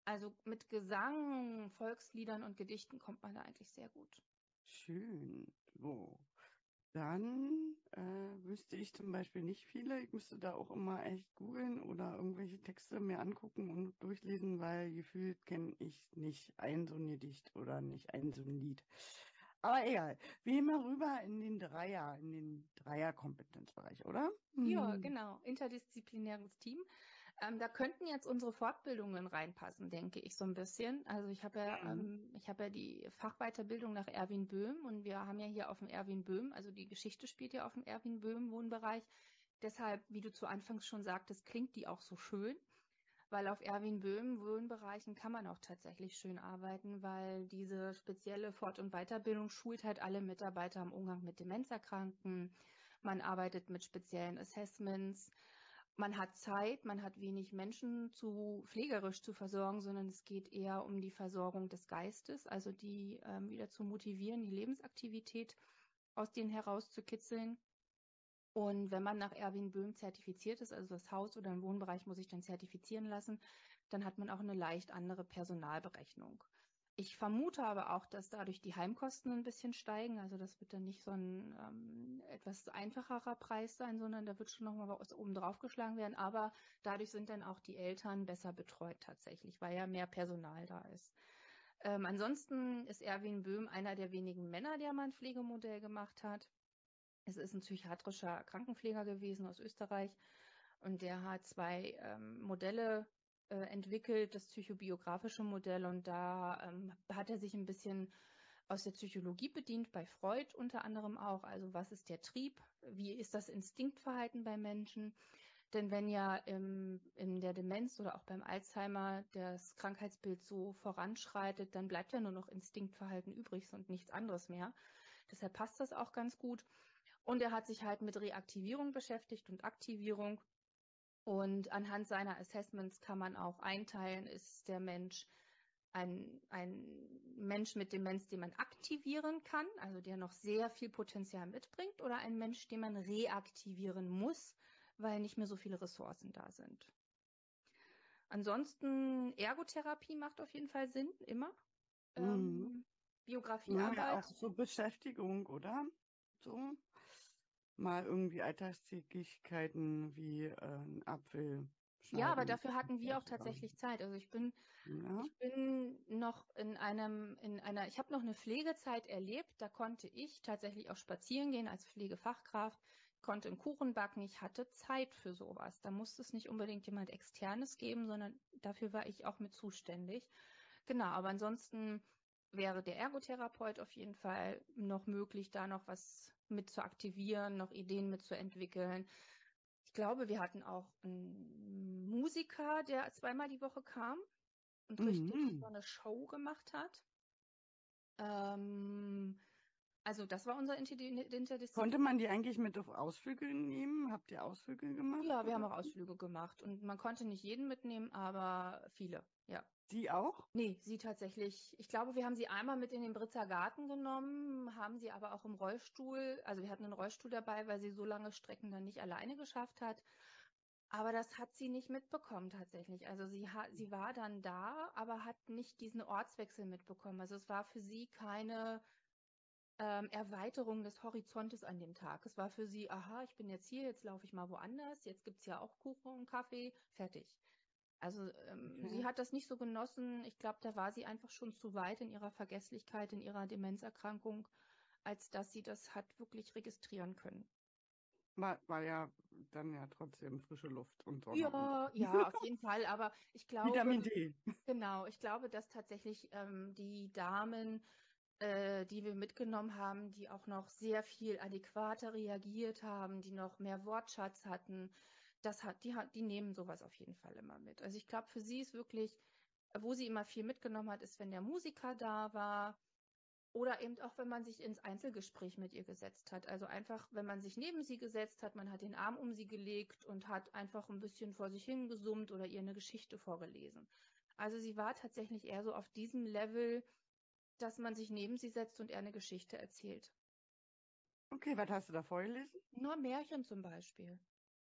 Also mit Gesang, Volksliedern und Gedichten kommt man da eigentlich sehr gut. Schön. So. Dann äh, wüsste ich zum Beispiel nicht viele. Ich müsste da auch immer echt googeln oder irgendwelche Texte mir angucken und durchlesen, weil gefühlt kenne ich nicht ein so ein Gedicht oder nicht ein so ein Lied. Aber egal. Wir gehen mal rüber in den Dreier, in den Dreierkompetenzbereich, oder? Ja, hm. genau. Interdisziplinäres Team. Ähm, da könnten jetzt unsere Fortbildungen reinpassen, denke ich so ein bisschen. Also ich habe ja, mhm. ähm, ich habe ja die Fachweiterbildung nach Erwin Böhm und wir haben ja hier auf dem Erwin Böhm, also die Geschichte spielt ja auf dem Erwin Böhm Wohnbereich. Deshalb, wie du zu Anfangs schon sagtest, klingt die auch so schön weil auf Erwin Böhm Wohnbereichen kann man auch tatsächlich schön arbeiten, weil diese spezielle Fort- und Weiterbildung schult halt alle Mitarbeiter im Umgang mit Demenzerkranken. Man arbeitet mit speziellen Assessments man hat Zeit, man hat wenig Menschen zu pflegerisch zu versorgen, sondern es geht eher um die Versorgung des Geistes, also die ähm, wieder zu motivieren, die Lebensaktivität aus denen herauszukitzeln. Und wenn man nach Erwin Böhm zertifiziert ist, also das Haus oder ein Wohnbereich muss sich dann zertifizieren lassen, dann hat man auch eine leicht andere Personalberechnung. Ich vermute aber auch, dass dadurch die Heimkosten ein bisschen steigen. Also das wird dann nicht so ein ähm, etwas einfacherer Preis sein, sondern da wird schon nochmal was oben drauf geschlagen werden. Aber dadurch sind dann auch die Eltern besser betreut tatsächlich, weil ja mehr Personal da ist. Ähm, ansonsten ist Erwin Böhm einer der wenigen Männer, der mal ein Pflegemodell gemacht hat. Es ist ein psychiatrischer Krankenpfleger gewesen aus Österreich und der hat zwei ähm, Modelle äh, entwickelt, das psychobiografische Modell. Und da ähm, hat er sich ein bisschen aus der Psychologie bedient, bei Freud unter anderem auch. Also was ist der Trieb? Wie ist das Instinktverhalten bei Menschen? Denn wenn ja im, in der Demenz oder auch beim Alzheimer das Krankheitsbild so voranschreitet, dann bleibt ja nur noch Instinktverhalten übrig und nichts anderes mehr. Deshalb passt das auch ganz gut. Und er hat sich halt mit Reaktivierung beschäftigt und Aktivierung. Und anhand seiner Assessments kann man auch einteilen, ist der Mensch ein, ein Mensch mit Demenz, den man aktivieren kann, also der noch sehr viel Potenzial mitbringt, oder ein Mensch, den man reaktivieren muss, weil nicht mehr so viele Ressourcen da sind. Ansonsten Ergotherapie macht auf jeden Fall Sinn, immer. Mhm. Ähm, Biografiearbeit. Ja, auch so Beschäftigung, oder? So mal irgendwie Alltagstätigkeiten wie äh, ein Apfel. Ja, aber dafür hatten wir auch tatsächlich Zeit. Also ich bin, ja. ich bin noch in einem, in einer, ich habe noch eine Pflegezeit erlebt. Da konnte ich tatsächlich auch spazieren gehen als Pflegefachkraft, konnte einen Kuchen backen. Ich hatte Zeit für sowas. Da musste es nicht unbedingt jemand externes geben, sondern dafür war ich auch mit zuständig. Genau, aber ansonsten wäre der Ergotherapeut auf jeden Fall noch möglich, da noch was mit zu aktivieren, noch Ideen mitzuentwickeln. Ich glaube, wir hatten auch einen Musiker, der zweimal die Woche kam und mhm. richtig so eine Show gemacht hat. Ähm, also das war unser Interdisziplin. Konnte man die eigentlich mit auf Ausflüge nehmen? Habt ihr Ausflüge gemacht? Ja, wir haben auch Ausflüge gemacht und man konnte nicht jeden mitnehmen, aber viele, ja. Sie auch? Nee, sie tatsächlich. Ich glaube, wir haben sie einmal mit in den Britzer Garten genommen, haben sie aber auch im Rollstuhl, also wir hatten einen Rollstuhl dabei, weil sie so lange Strecken dann nicht alleine geschafft hat. Aber das hat sie nicht mitbekommen tatsächlich. Also sie hat, sie war dann da, aber hat nicht diesen Ortswechsel mitbekommen. Also es war für sie keine ähm, Erweiterung des Horizontes an dem Tag. Es war für sie, aha, ich bin jetzt hier, jetzt laufe ich mal woanders, jetzt gibt's ja auch Kuchen und Kaffee, fertig. Also ähm, okay. sie hat das nicht so genossen. Ich glaube, da war sie einfach schon zu weit in ihrer Vergesslichkeit, in ihrer Demenzerkrankung, als dass sie das hat wirklich registrieren können. War, war ja dann ja trotzdem frische Luft und Sonne. Ja, ja, auf jeden Fall. Aber ich glaube, Vitamin D. Genau, ich glaube, dass tatsächlich ähm, die Damen, äh, die wir mitgenommen haben, die auch noch sehr viel adäquater reagiert haben, die noch mehr Wortschatz hatten, das hat, die die nehmen sowas auf jeden Fall immer mit. Also ich glaube, für sie ist wirklich, wo sie immer viel mitgenommen hat, ist, wenn der Musiker da war oder eben auch, wenn man sich ins Einzelgespräch mit ihr gesetzt hat. Also einfach, wenn man sich neben sie gesetzt hat, man hat den Arm um sie gelegt und hat einfach ein bisschen vor sich hingesummt oder ihr eine Geschichte vorgelesen. Also sie war tatsächlich eher so auf diesem Level, dass man sich neben sie setzt und er eine Geschichte erzählt. Okay, was hast du da vorgelesen? Nur Märchen zum Beispiel.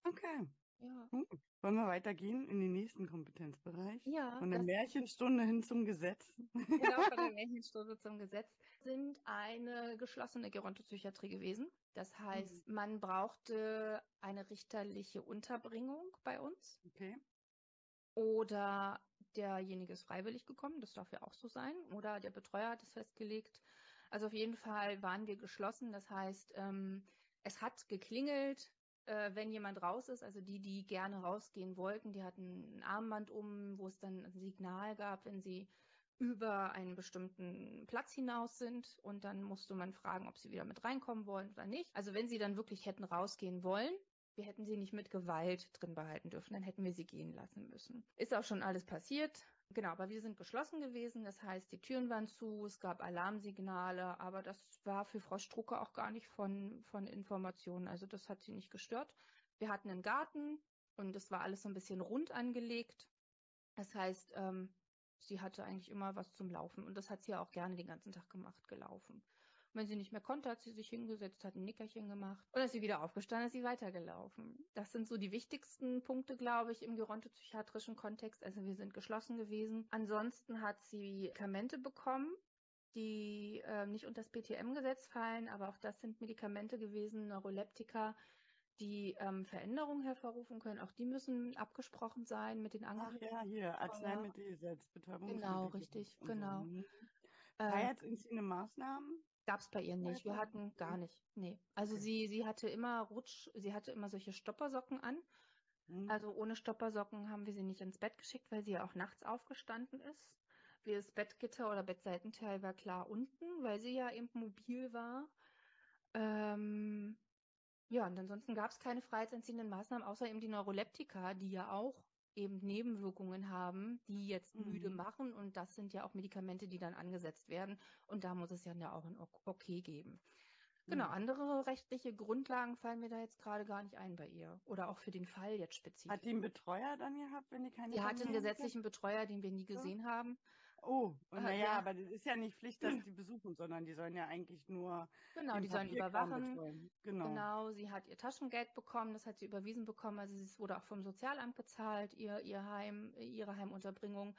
Okay. Ja. Hm. Wollen wir weitergehen in den nächsten Kompetenzbereich? Ja. Von der Märchenstunde hin zum Gesetz. Genau, von der Märchenstunde zum Gesetz sind eine geschlossene Gerontopsychiatrie gewesen. Das heißt, mhm. man brauchte eine richterliche Unterbringung bei uns. Okay. Oder derjenige ist freiwillig gekommen, das darf ja auch so sein. Oder der Betreuer hat es festgelegt. Also auf jeden Fall waren wir geschlossen. Das heißt, ähm, es hat geklingelt, äh, wenn jemand raus ist, also die, die gerne rausgehen wollten, die hatten ein Armband um, wo es dann ein Signal gab, wenn sie über einen bestimmten Platz hinaus sind und dann musste man fragen, ob sie wieder mit reinkommen wollen oder nicht. Also wenn sie dann wirklich hätten rausgehen wollen, wir hätten sie nicht mit Gewalt drin behalten dürfen, dann hätten wir sie gehen lassen müssen. Ist auch schon alles passiert. Genau, aber wir sind geschlossen gewesen, das heißt, die Türen waren zu, es gab Alarmsignale, aber das war für Frau Strucke auch gar nicht von, von Informationen, also das hat sie nicht gestört. Wir hatten einen Garten und es war alles so ein bisschen rund angelegt. Das heißt, ähm, sie hatte eigentlich immer was zum Laufen und das hat sie ja auch gerne den ganzen Tag gemacht, gelaufen. Und wenn sie nicht mehr konnte, hat sie sich hingesetzt, hat ein Nickerchen gemacht und ist sie wieder aufgestanden, ist sie weitergelaufen. Das sind so die wichtigsten Punkte, glaube ich, im gerontopsychiatrischen Kontext. Also wir sind geschlossen gewesen. Ansonsten hat sie Medikamente bekommen, die äh, nicht unter das BTM-Gesetz fallen, aber auch das sind Medikamente gewesen, Neuroleptika, die ähm, Veränderungen hervorrufen können. Auch die müssen abgesprochen sein mit den Angehörigen. Ach ja, hier, Arzneimittelgesetz, Betäubungsmittel. Genau, richtig, genau. So. Freiheitsinziehende Maßnahmen? Gab es bei ihr nicht. Wir hatten gar nicht. Nee. Also okay. sie, sie hatte immer Rutsch, sie hatte immer solche Stoppersocken an. Mhm. Also ohne Stoppersocken haben wir sie nicht ins Bett geschickt, weil sie ja auch nachts aufgestanden ist. Wie das Bettgitter oder Bettseitenteil war klar unten, weil sie ja eben mobil war. Ähm, ja, und ansonsten gab es keine freiheitsentziehenden Maßnahmen, außer eben die Neuroleptika, die ja auch eben Nebenwirkungen haben, die jetzt mhm. müde machen. Und das sind ja auch Medikamente, die dann angesetzt werden. Und da muss es ja auch ein Okay geben. Genau, mhm. andere rechtliche Grundlagen fallen mir da jetzt gerade gar nicht ein bei ihr. Oder auch für den Fall jetzt spezifisch. Hat die einen Betreuer dann gehabt, wenn die keine Sie hatte einen gesetzlichen Betreuer, den wir nie gesehen ja. haben. Oh, und naja, ja. aber das ist ja nicht Pflicht, dass die besuchen, sondern die sollen ja eigentlich nur. Genau, die sollen überwachen. Genau. genau, sie hat ihr Taschengeld bekommen, das hat sie überwiesen bekommen, also es wurde auch vom Sozialamt gezahlt, ihr, ihr Heim, ihre Heimunterbringung.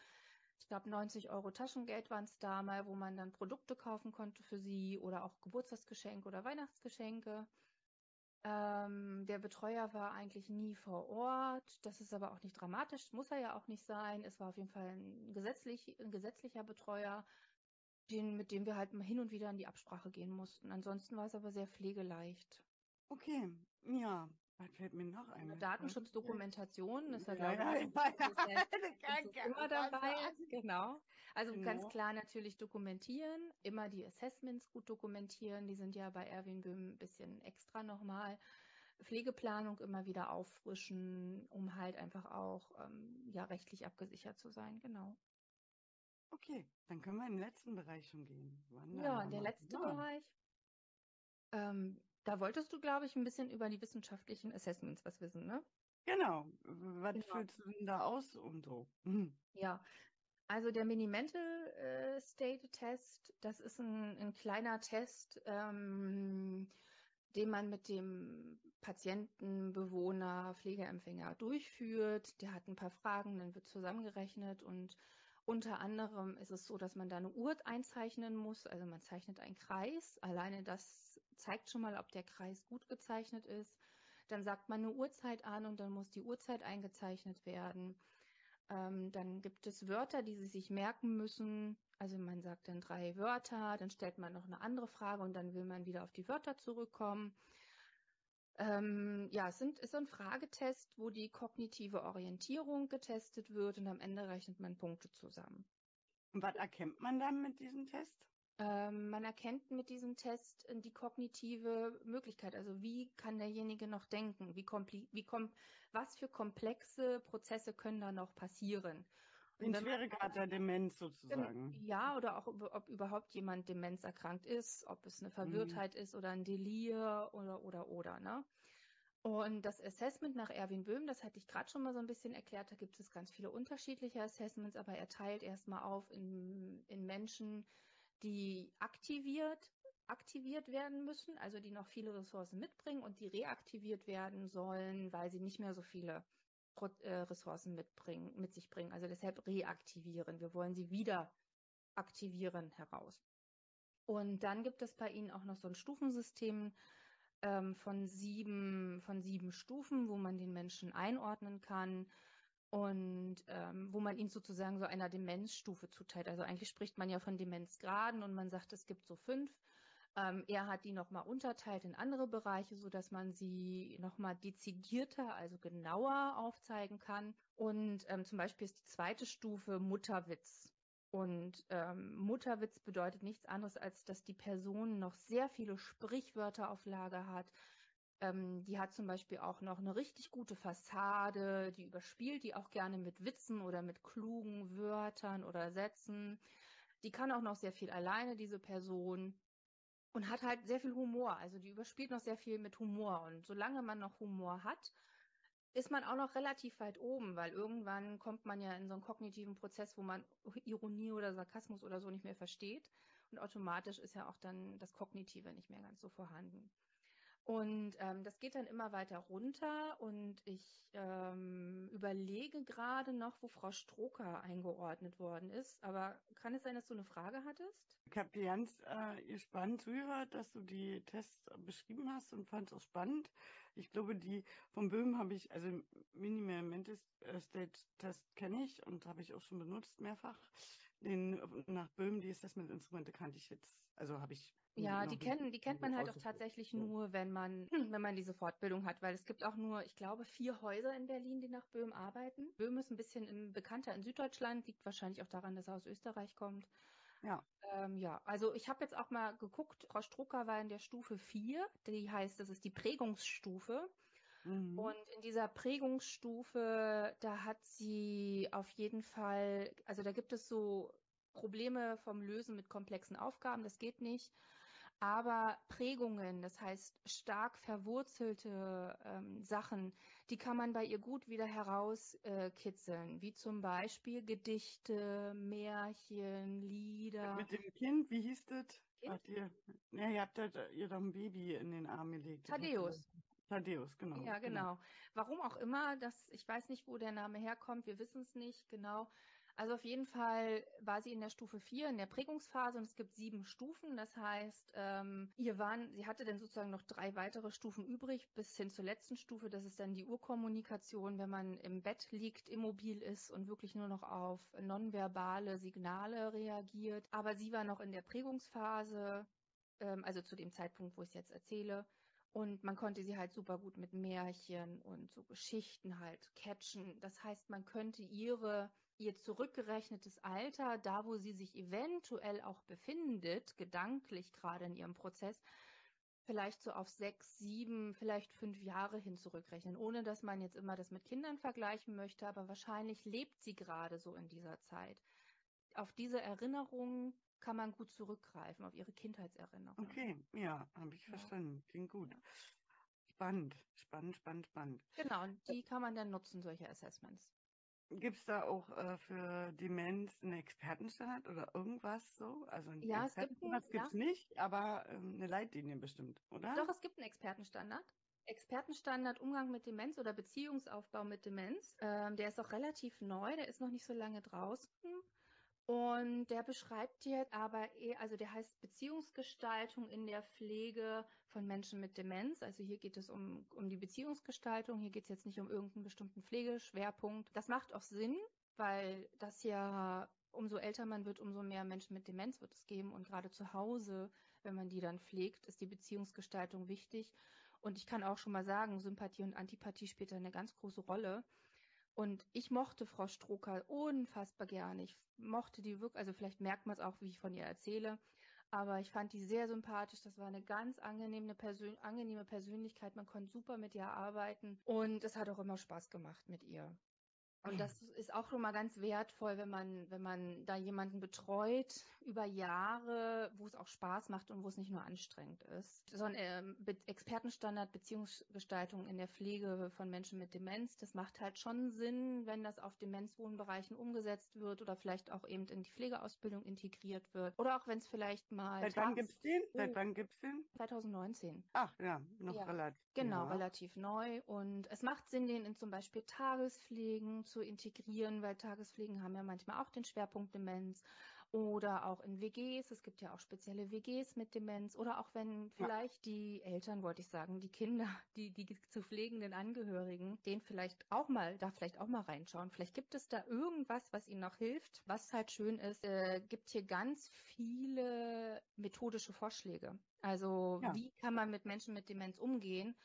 Ich glaube, 90 Euro Taschengeld waren es da mal, wo man dann Produkte kaufen konnte für sie oder auch Geburtstagsgeschenke oder Weihnachtsgeschenke. Ähm, der Betreuer war eigentlich nie vor Ort. Das ist aber auch nicht dramatisch, muss er ja auch nicht sein. Es war auf jeden Fall ein, gesetzlich, ein gesetzlicher Betreuer, den, mit dem wir halt mal hin und wieder in die Absprache gehen mussten. Ansonsten war es aber sehr pflegeleicht. Okay, ja. Was fällt mir noch ein? Datenschutzdokumentation ist ja, ja. Ist immer dabei. Genau. Also genau. ganz klar natürlich dokumentieren, immer die Assessments gut dokumentieren. Die sind ja bei Erwin Böhm ein bisschen extra nochmal. Pflegeplanung immer wieder auffrischen, um halt einfach auch ähm, ja rechtlich abgesichert zu sein. Genau. Okay, dann können wir in den letzten Bereich schon gehen. Wann ja, der letzte Bereich. Ähm, da wolltest du, glaube ich, ein bisschen über die wissenschaftlichen Assessments was wissen, ne? Genau. Was genau. fühlst du denn da aus und so? Mhm. Ja, also der Mini-Mental äh, State Test, das ist ein, ein kleiner Test, ähm, den man mit dem Patienten, Bewohner, Pflegeempfänger durchführt. Der hat ein paar Fragen, dann wird zusammengerechnet und unter anderem ist es so, dass man da eine Uhr einzeichnen muss. Also man zeichnet einen Kreis. Alleine das zeigt schon mal, ob der Kreis gut gezeichnet ist. Dann sagt man eine Uhrzeit an und dann muss die Uhrzeit eingezeichnet werden. Ähm, dann gibt es Wörter, die Sie sich merken müssen. Also man sagt dann drei Wörter, dann stellt man noch eine andere Frage und dann will man wieder auf die Wörter zurückkommen. Ähm, ja, es sind, ist ein Fragetest, wo die kognitive Orientierung getestet wird und am Ende rechnet man Punkte zusammen. Und was erkennt man dann mit diesem Test? Ähm, man erkennt mit diesem Test äh, die kognitive Möglichkeit, also wie kann derjenige noch denken, wie, wie was für komplexe Prozesse können da noch passieren. Den Schweregrad der Demenz sozusagen. Ja, oder auch ob überhaupt jemand demenzerkrankt ist, ob es eine mhm. Verwirrtheit mhm. ist oder ein Delir oder oder oder. Ne? Und das Assessment nach Erwin Böhm, das hatte ich gerade schon mal so ein bisschen erklärt, da gibt es ganz viele unterschiedliche Assessments, aber er teilt erstmal auf in, in Menschen, die aktiviert, aktiviert werden müssen, also die noch viele Ressourcen mitbringen und die reaktiviert werden sollen, weil sie nicht mehr so viele äh, Ressourcen mitbringen, mit sich bringen. Also deshalb reaktivieren. Wir wollen sie wieder aktivieren heraus. Und dann gibt es bei Ihnen auch noch so ein Stufensystem ähm, von sieben, von sieben Stufen, wo man den Menschen einordnen kann und ähm, wo man ihn sozusagen so einer Demenzstufe zuteilt. Also eigentlich spricht man ja von Demenzgraden und man sagt, es gibt so fünf. Ähm, er hat die nochmal unterteilt in andere Bereiche, so dass man sie nochmal dezidierter, also genauer aufzeigen kann. Und ähm, zum Beispiel ist die zweite Stufe Mutterwitz. Und ähm, Mutterwitz bedeutet nichts anderes, als dass die Person noch sehr viele Sprichwörter auf Lager hat, ähm, die hat zum Beispiel auch noch eine richtig gute Fassade, die überspielt die auch gerne mit Witzen oder mit klugen Wörtern oder Sätzen. Die kann auch noch sehr viel alleine, diese Person. Und hat halt sehr viel Humor. Also die überspielt noch sehr viel mit Humor. Und solange man noch Humor hat, ist man auch noch relativ weit oben, weil irgendwann kommt man ja in so einen kognitiven Prozess, wo man Ironie oder Sarkasmus oder so nicht mehr versteht. Und automatisch ist ja auch dann das Kognitive nicht mehr ganz so vorhanden. Und ähm, das geht dann immer weiter runter und ich ähm, überlege gerade noch, wo Frau Stroker eingeordnet worden ist. Aber kann es sein, dass du eine Frage hattest? Ich habe dir ganz äh, gespannt zugehört, dass du die Tests beschrieben hast und fand es auch spannend. Ich glaube, die von Böhm habe ich, also Minimal Mental State Test kenne ich und habe ich auch schon benutzt mehrfach. Den nach Böhm, die Assessment-Instrumente kannte ich jetzt, also habe ich ja, die kennen, die kennt man halt auch tatsächlich nur, wenn man, wenn man diese Fortbildung hat, weil es gibt auch nur, ich glaube, vier Häuser in Berlin, die nach Böhm arbeiten. Böhm ist ein bisschen in, bekannter in Süddeutschland, liegt wahrscheinlich auch daran, dass er aus Österreich kommt. Ja. Ähm, ja, also ich habe jetzt auch mal geguckt, Frau Strucker war in der Stufe 4, die heißt, das ist die Prägungsstufe. Mhm. Und in dieser Prägungsstufe, da hat sie auf jeden Fall, also da gibt es so Probleme vom Lösen mit komplexen Aufgaben, das geht nicht aber Prägungen, das heißt stark verwurzelte ähm, Sachen, die kann man bei ihr gut wieder herauskitzeln, äh, wie zum Beispiel Gedichte, Märchen, Lieder. Mit dem Kind, wie hieß das? Habt ihr, ja, ihr habt halt, ihr doch ein Baby in den Arm gelegt. Thaddeus. Thaddeus, genau. Ja, genau. genau. Warum auch immer, das, ich weiß nicht, wo der Name herkommt, wir wissen es nicht genau. Also auf jeden Fall war sie in der Stufe 4 in der Prägungsphase und es gibt sieben Stufen. Das heißt, ähm, ihr waren, sie hatte dann sozusagen noch drei weitere Stufen übrig bis hin zur letzten Stufe. Das ist dann die Urkommunikation, wenn man im Bett liegt, immobil ist und wirklich nur noch auf nonverbale Signale reagiert. Aber sie war noch in der Prägungsphase, ähm, also zu dem Zeitpunkt, wo ich es jetzt erzähle. Und man konnte sie halt super gut mit Märchen und so Geschichten halt catchen. Das heißt, man könnte ihre ihr zurückgerechnetes Alter, da wo sie sich eventuell auch befindet, gedanklich gerade in ihrem Prozess, vielleicht so auf sechs, sieben, vielleicht fünf Jahre hin zurückrechnen, ohne dass man jetzt immer das mit Kindern vergleichen möchte, aber wahrscheinlich lebt sie gerade so in dieser Zeit. Auf diese Erinnerungen kann man gut zurückgreifen, auf ihre Kindheitserinnerungen. Okay, ja, habe ich verstanden. Klingt gut. Spannend, spannend, spannend, spannend. Genau, und die kann man dann nutzen, solche Assessments. Gibt es da auch äh, für Demenz einen Expertenstandard oder irgendwas so? Also ein ja, Expertenstandard gibt es ja. nicht, aber ähm, eine Leitlinie bestimmt, oder? Doch, es gibt einen Expertenstandard. Expertenstandard Umgang mit Demenz oder Beziehungsaufbau mit Demenz. Ähm, der ist auch relativ neu, der ist noch nicht so lange draußen. Und der beschreibt jetzt aber, eh, also der heißt Beziehungsgestaltung in der Pflege von Menschen mit Demenz. Also hier geht es um, um die Beziehungsgestaltung. Hier geht es jetzt nicht um irgendeinen bestimmten Pflegeschwerpunkt. Das macht auch Sinn, weil das ja, umso älter man wird, umso mehr Menschen mit Demenz wird es geben. Und gerade zu Hause, wenn man die dann pflegt, ist die Beziehungsgestaltung wichtig. Und ich kann auch schon mal sagen, Sympathie und Antipathie spielt da eine ganz große Rolle. Und ich mochte Frau Stroker unfassbar gerne. Ich mochte die wirklich, also vielleicht merkt man es auch, wie ich von ihr erzähle. Aber ich fand die sehr sympathisch. Das war eine ganz angenehme, Persön angenehme Persönlichkeit. Man konnte super mit ihr arbeiten. Und es hat auch immer Spaß gemacht mit ihr. Und das ist auch schon mal ganz wertvoll, wenn man, wenn man da jemanden betreut über Jahre, wo es auch Spaß macht und wo es nicht nur anstrengend ist. So ein ähm, Expertenstandard Beziehungsgestaltung in der Pflege von Menschen mit Demenz, das macht halt schon Sinn, wenn das auf Demenzwohnbereichen umgesetzt wird oder vielleicht auch eben in die Pflegeausbildung integriert wird. Oder auch wenn es vielleicht mal. Seit wann gibt's den? Seit oh. wann gibt's den? 2019. Ach ja, noch ja, relativ. Genau, ja. relativ neu. Und es macht Sinn, den in zum Beispiel Tagespflegen zu integrieren, weil Tagespflegen haben ja manchmal auch den Schwerpunkt Demenz oder auch in WGs. Es gibt ja auch spezielle WGs mit Demenz oder auch wenn vielleicht ja. die Eltern, wollte ich sagen, die Kinder, die, die zu pflegenden Angehörigen, den vielleicht auch mal, da vielleicht auch mal reinschauen. Vielleicht gibt es da irgendwas, was ihnen noch hilft. Was halt schön ist, äh, gibt hier ganz viele methodische Vorschläge. Also ja. wie kann man mit Menschen mit Demenz umgehen?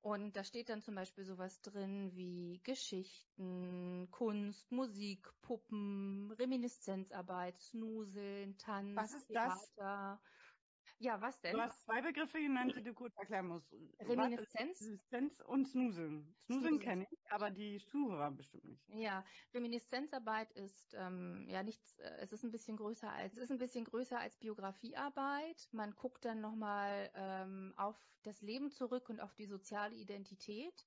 Und da steht dann zum Beispiel sowas drin wie Geschichten, Kunst, Musik, Puppen, Reminiszenzarbeit, Snuseln, Tanz, Was ist Theater. Das? Ja, was denn? Du hast zwei Begriffe genannt, die du kurz erklären musst. Reminiszenz? Reminiszenz und Snuseln. Snuseln kenne ich, aber die Zuhörer bestimmt nicht. Ja, Reminiszenzarbeit ist ähm, ja nichts, äh, es ist ein bisschen größer als, es ist ein bisschen größer als Biografiearbeit. Man guckt dann nochmal ähm, auf das Leben zurück und auf die soziale Identität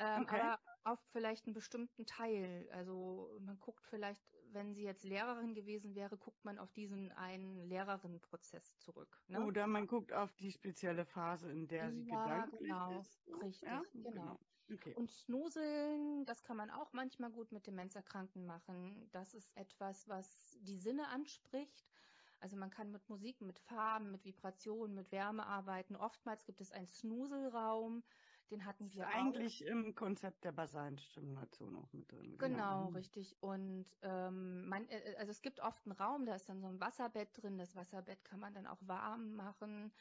ähm, okay. aber auf vielleicht einen bestimmten Teil. Also man guckt vielleicht, wenn sie jetzt Lehrerin gewesen wäre, guckt man auf diesen einen Lehrerinnenprozess zurück. Ne? Oder man guckt auf die spezielle Phase, in der sie ja, gedanklich genau, ist. Richtig, ja? genau. genau. Okay. Und Snuseln, das kann man auch manchmal gut mit Demenzerkrankten machen. Das ist etwas, was die Sinne anspricht. Also man kann mit Musik, mit Farben, mit Vibrationen, mit Wärme arbeiten. Oftmals gibt es einen Snuselraum. Den hatten wir auch. Eigentlich im Konzept der basalen Stimulation auch mit drin. Genau, genau richtig. Und ähm, man, äh, also es gibt oft einen Raum, da ist dann so ein Wasserbett drin. Das Wasserbett kann man dann auch warm machen.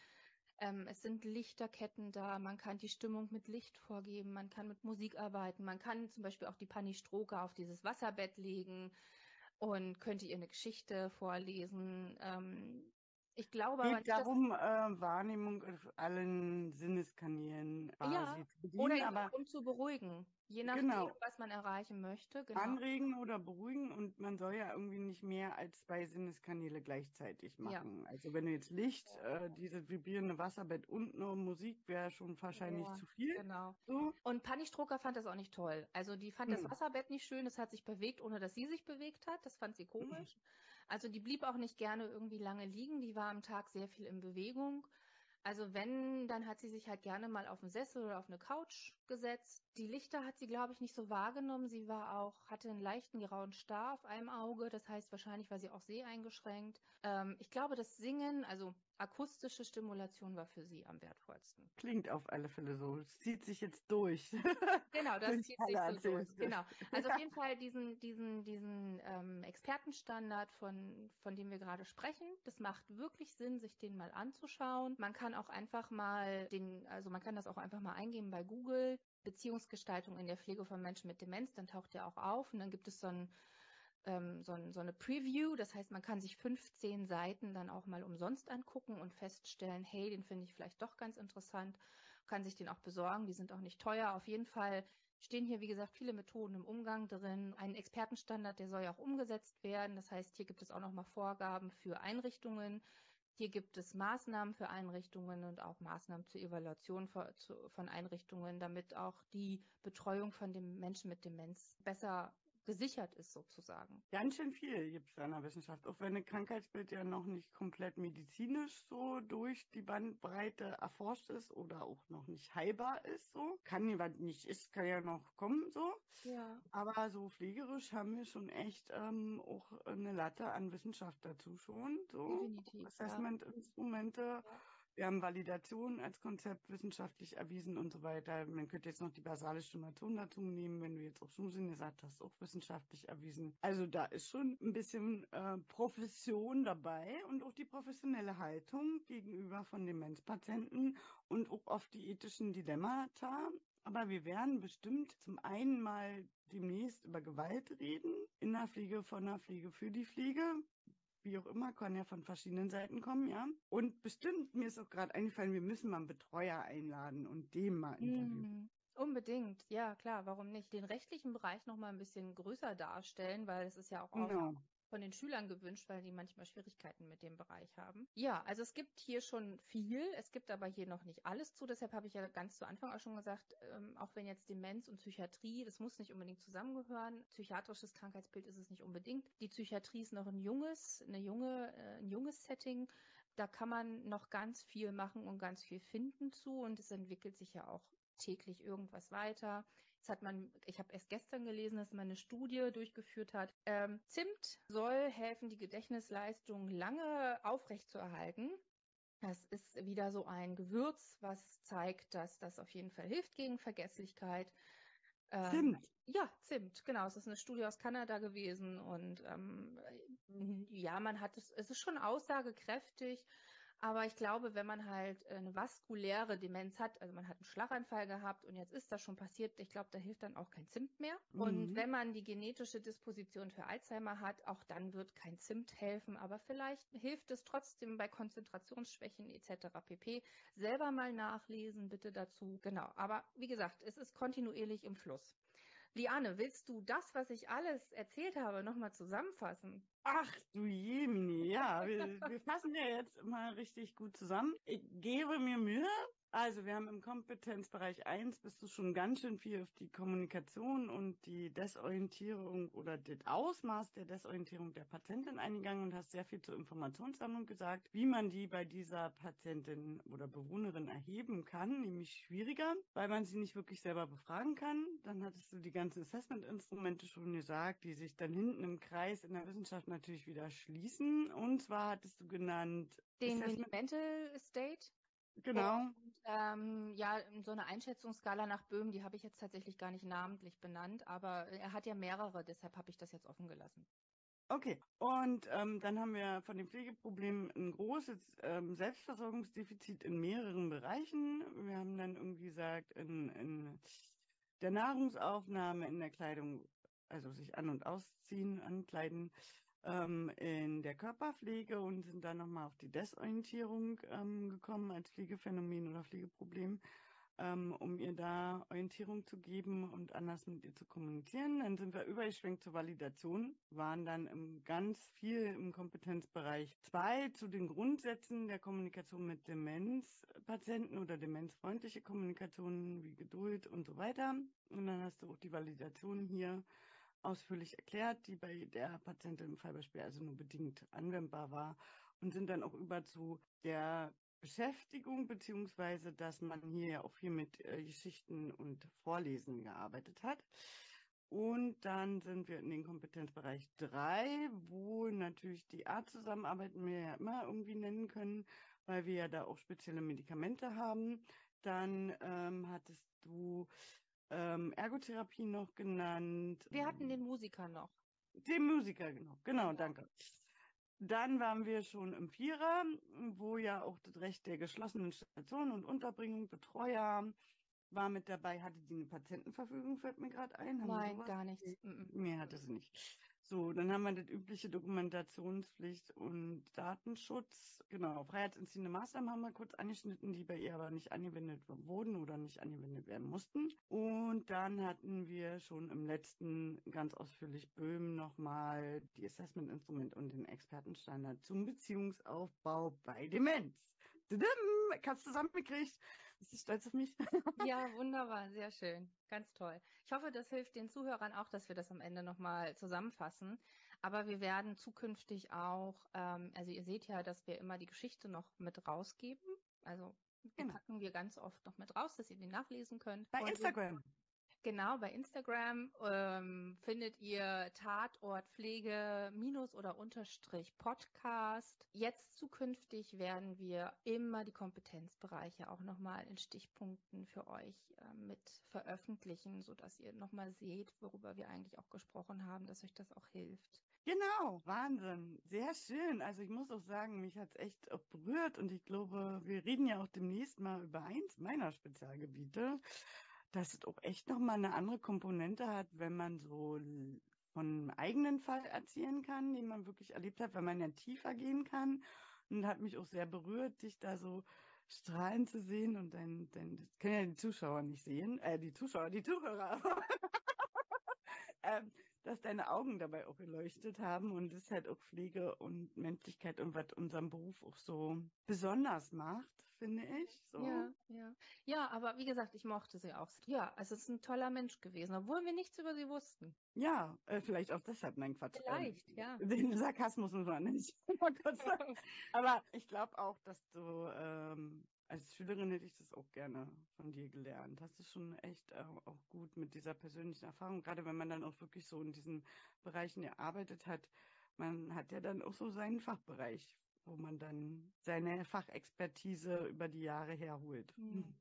Ähm, es sind Lichterketten da, man kann die Stimmung mit Licht vorgeben, man kann mit Musik arbeiten, man kann zum Beispiel auch die Panistroke auf dieses Wasserbett legen und könnte ihr eine Geschichte vorlesen. Ähm, ich glaube Geht aber nicht, darum, äh, Wahrnehmung auf allen Sinneskanälen ja, zu bedienen, oder aber um zu beruhigen. Je nachdem, genau. was man erreichen möchte. Genau. Anregen oder beruhigen und man soll ja irgendwie nicht mehr als zwei Sinneskanäle gleichzeitig machen. Ja. Also wenn du jetzt Licht, äh, dieses vibrierende Wasserbett und nur Musik wäre schon wahrscheinlich ja, zu viel. Genau. So. Und Panny Strucker fand das auch nicht toll. Also die fand hm. das Wasserbett nicht schön, es hat sich bewegt, ohne dass sie sich bewegt hat. Das fand sie komisch. Hm. Also die blieb auch nicht gerne irgendwie lange liegen, die war am Tag sehr viel in Bewegung. Also wenn, dann hat sie sich halt gerne mal auf den Sessel oder auf eine Couch gesetzt. Die Lichter hat sie, glaube ich, nicht so wahrgenommen. Sie war auch, hatte einen leichten grauen Star auf einem Auge. Das heißt, wahrscheinlich war sie auch seheingeschränkt. Ähm, ich glaube, das Singen, also akustische Stimulation war für sie am wertvollsten. Klingt auf alle Fälle so. Es zieht sich jetzt durch. Genau, das zieht sich so durch. Genau. Also auf jeden Fall diesen, diesen, diesen ähm, Expertenstandard, von, von dem wir gerade sprechen, das macht wirklich Sinn, sich den mal anzuschauen. Man kann auch einfach mal den, also man kann das auch einfach mal eingeben bei Google. Beziehungsgestaltung in der Pflege von Menschen mit Demenz, dann taucht der auch auf und dann gibt es so ein ähm, so, ein, so eine Preview. Das heißt, man kann sich 15 Seiten dann auch mal umsonst angucken und feststellen, hey, den finde ich vielleicht doch ganz interessant, kann sich den auch besorgen. Die sind auch nicht teuer. Auf jeden Fall stehen hier, wie gesagt, viele Methoden im Umgang drin. Ein Expertenstandard, der soll ja auch umgesetzt werden. Das heißt, hier gibt es auch nochmal Vorgaben für Einrichtungen. Hier gibt es Maßnahmen für Einrichtungen und auch Maßnahmen zur Evaluation von Einrichtungen, damit auch die Betreuung von den Menschen mit Demenz besser gesichert ist sozusagen. Ganz schön viel gibt es in der Wissenschaft, auch wenn ein Krankheitsbild ja noch nicht komplett medizinisch so durch die Bandbreite erforscht ist oder auch noch nicht heilbar ist so. Kann jemand nicht ist, kann ja noch kommen so. Ja. Aber so pflegerisch haben wir schon echt ähm, auch eine Latte an Wissenschaft dazu schon. So Assessment-Instrumente. Ja. Wir haben Validation als Konzept wissenschaftlich erwiesen und so weiter. Man könnte jetzt noch die basale Stimulation dazu nehmen, wenn du jetzt auch Schmusing gesagt hast, auch wissenschaftlich erwiesen. Also da ist schon ein bisschen äh, Profession dabei und auch die professionelle Haltung gegenüber von Demenzpatienten und auch oft die ethischen Dilemmata. Aber wir werden bestimmt zum einen mal demnächst über Gewalt reden, in der Pflege, von der Pflege, für die Pflege wie auch immer, kann ja von verschiedenen Seiten kommen, ja. Und bestimmt, mir ist auch gerade eingefallen, wir müssen mal einen Betreuer einladen und dem mal interviewen. Mm, unbedingt, ja klar, warum nicht? Den rechtlichen Bereich nochmal ein bisschen größer darstellen, weil es ist ja auch genau von den Schülern gewünscht, weil die manchmal Schwierigkeiten mit dem Bereich haben. Ja, also es gibt hier schon viel, es gibt aber hier noch nicht alles zu. Deshalb habe ich ja ganz zu Anfang auch schon gesagt, ähm, auch wenn jetzt Demenz und Psychiatrie, das muss nicht unbedingt zusammengehören. Psychiatrisches Krankheitsbild ist es nicht unbedingt. Die Psychiatrie ist noch ein junges, eine junge, äh, ein junges Setting. Da kann man noch ganz viel machen und ganz viel finden zu und es entwickelt sich ja auch täglich irgendwas weiter. Jetzt hat man, ich habe erst gestern gelesen, dass man eine Studie durchgeführt hat. Ähm, Zimt soll helfen, die Gedächtnisleistung lange aufrechtzuerhalten. Das ist wieder so ein Gewürz, was zeigt, dass das auf jeden Fall hilft gegen Vergesslichkeit. Ähm, Zimt. Ja, Zimt, genau. Es ist eine Studie aus Kanada gewesen und ähm, ja, man hat es, es ist schon aussagekräftig. Aber ich glaube, wenn man halt eine vaskuläre Demenz hat, also man hat einen Schlaganfall gehabt und jetzt ist das schon passiert, ich glaube, da hilft dann auch kein Zimt mehr. Mhm. Und wenn man die genetische Disposition für Alzheimer hat, auch dann wird kein Zimt helfen. Aber vielleicht hilft es trotzdem bei Konzentrationsschwächen etc. pp. Selber mal nachlesen, bitte dazu. Genau. Aber wie gesagt, es ist kontinuierlich im Fluss. Liane, willst du das, was ich alles erzählt habe, nochmal zusammenfassen? Ach du Jemini, ja, wir, wir fassen ja jetzt mal richtig gut zusammen. Ich gebe mir Mühe, Also wir haben im Kompetenzbereich 1 bist du schon ganz schön viel auf die Kommunikation und die Desorientierung oder das Ausmaß der Desorientierung der Patientin eingegangen und hast sehr viel zur Informationssammlung gesagt, wie man die bei dieser Patientin oder Bewohnerin erheben kann, nämlich schwieriger, weil man sie nicht wirklich selber befragen kann. Dann hattest du die ganzen Assessment-Instrumente schon gesagt, die sich dann hinten im Kreis in der Wissenschaft natürlich wieder schließen. Und zwar hattest du genannt den Mental State. Genau. Und, ähm, ja, so eine Einschätzungsskala nach Böhm, die habe ich jetzt tatsächlich gar nicht namentlich benannt, aber er hat ja mehrere, deshalb habe ich das jetzt offen gelassen. Okay, und ähm, dann haben wir von dem Pflegeproblem ein großes ähm, Selbstversorgungsdefizit in mehreren Bereichen. Wir haben dann irgendwie gesagt, in, in der Nahrungsaufnahme, in der Kleidung, also sich an- und ausziehen, ankleiden, ähm, in der Körperpflege und sind dann nochmal auf die Desorientierung ähm, gekommen als Pflegephänomen oder Pflegeproblem, ähm, um ihr da Orientierung zu geben und anders mit ihr zu kommunizieren. Dann sind wir übergeschwenkt zur Validation, waren dann im, ganz viel im Kompetenzbereich zwei zu den Grundsätzen der Kommunikation mit Demenzpatienten oder demenzfreundliche Kommunikation wie Geduld und so weiter. Und dann hast du auch die Validation hier ausführlich erklärt, die bei der Patientin im Fallbeispiel also nur bedingt anwendbar war und sind dann auch über zu der Beschäftigung, beziehungsweise dass man hier ja auch viel mit äh, Geschichten und Vorlesen gearbeitet hat. Und dann sind wir in den Kompetenzbereich drei, wo natürlich die Art Zusammenarbeit wir ja immer irgendwie nennen können, weil wir ja da auch spezielle Medikamente haben. Dann ähm, hattest du ähm, Ergotherapie noch genannt. Wir hatten den Musiker noch. Den Musiker, genau. Genau, danke. Dann waren wir schon im Vierer, wo ja auch das Recht der geschlossenen Station und Unterbringung, Betreuer war mit dabei. Hatte die eine Patientenverfügung, fällt mir gerade ein? Haben Nein, gar nichts. Nee, hatte sie nicht. So, dann haben wir das übliche Dokumentationspflicht und Datenschutz. Genau, freiheitsentziehende Maßnahmen haben wir kurz angeschnitten, die bei ihr aber nicht angewendet wurden oder nicht angewendet werden mussten. Und dann hatten wir schon im letzten ganz ausführlich Böhm nochmal die Assessment-Instrument und den Expertenstandard zum Beziehungsaufbau bei Demenz. Ich hab's zusammengekriegt. Bist du stolz auf mich? Ja, wunderbar, sehr schön. Ganz toll. Ich hoffe, das hilft den Zuhörern auch, dass wir das am Ende nochmal zusammenfassen. Aber wir werden zukünftig auch, ähm, also ihr seht ja, dass wir immer die Geschichte noch mit rausgeben. Also genau. packen wir ganz oft noch mit raus, dass ihr den nachlesen könnt. Bei Und Instagram. Genau, bei Instagram ähm, findet ihr Tatortpflege minus oder unterstrich Podcast. Jetzt zukünftig werden wir immer die Kompetenzbereiche auch nochmal in Stichpunkten für euch äh, mit veröffentlichen, sodass ihr nochmal seht, worüber wir eigentlich auch gesprochen haben, dass euch das auch hilft. Genau, Wahnsinn. Sehr schön. Also ich muss auch sagen, mich hat es echt berührt und ich glaube, wir reden ja auch demnächst mal über eins meiner Spezialgebiete dass es auch echt nochmal eine andere Komponente hat, wenn man so von eigenen Fall erzählen kann, den man wirklich erlebt hat, wenn man ja tiefer gehen kann. Und hat mich auch sehr berührt, dich da so strahlen zu sehen und dann, dann das können ja die Zuschauer nicht sehen, äh, die Zuschauer, die Zuhörer. ähm, dass deine Augen dabei auch geleuchtet haben und das halt auch Pflege und Menschlichkeit und was unseren Beruf auch so besonders macht finde ich. So. Ja, ja. Ja, aber wie gesagt, ich mochte sie auch. Ja, also es ist ein toller Mensch gewesen, obwohl wir nichts über sie wussten. Ja, äh, vielleicht auch deshalb, nein, Quatsch. Ähm, vielleicht, ähm, ja. Den Sarkasmus muss man nicht aber ich glaube auch, dass du, ähm, als Schülerin hätte ich das auch gerne von dir gelernt. Hast du schon echt äh, auch gut mit dieser persönlichen Erfahrung, gerade wenn man dann auch wirklich so in diesen Bereichen gearbeitet hat. Man hat ja dann auch so seinen Fachbereich, wo man dann seine Fachexpertise über die Jahre herholt. Mhm.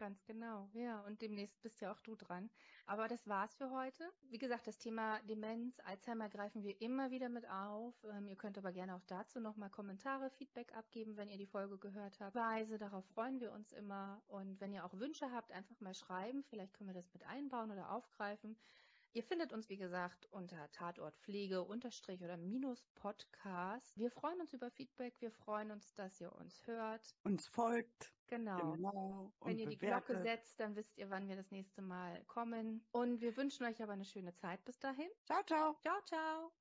Ganz genau, ja. Und demnächst bist ja auch du dran. Aber das war's für heute. Wie gesagt, das Thema Demenz, Alzheimer greifen wir immer wieder mit auf. Ähm, ihr könnt aber gerne auch dazu nochmal Kommentare, Feedback abgeben, wenn ihr die Folge gehört habt. Weise, darauf freuen wir uns immer. Und wenn ihr auch Wünsche habt, einfach mal schreiben. Vielleicht können wir das mit einbauen oder aufgreifen. Ihr findet uns, wie gesagt, unter Tatortpflege unterstrich oder minus Podcast. Wir freuen uns über Feedback. Wir freuen uns, dass ihr uns hört. Uns folgt. Genau. genau Wenn ihr die Glocke setzt, dann wisst ihr, wann wir das nächste Mal kommen. Und wir wünschen euch aber eine schöne Zeit bis dahin. Ciao, ciao. Ciao, ciao.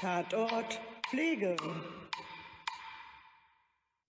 Tatort Pflege.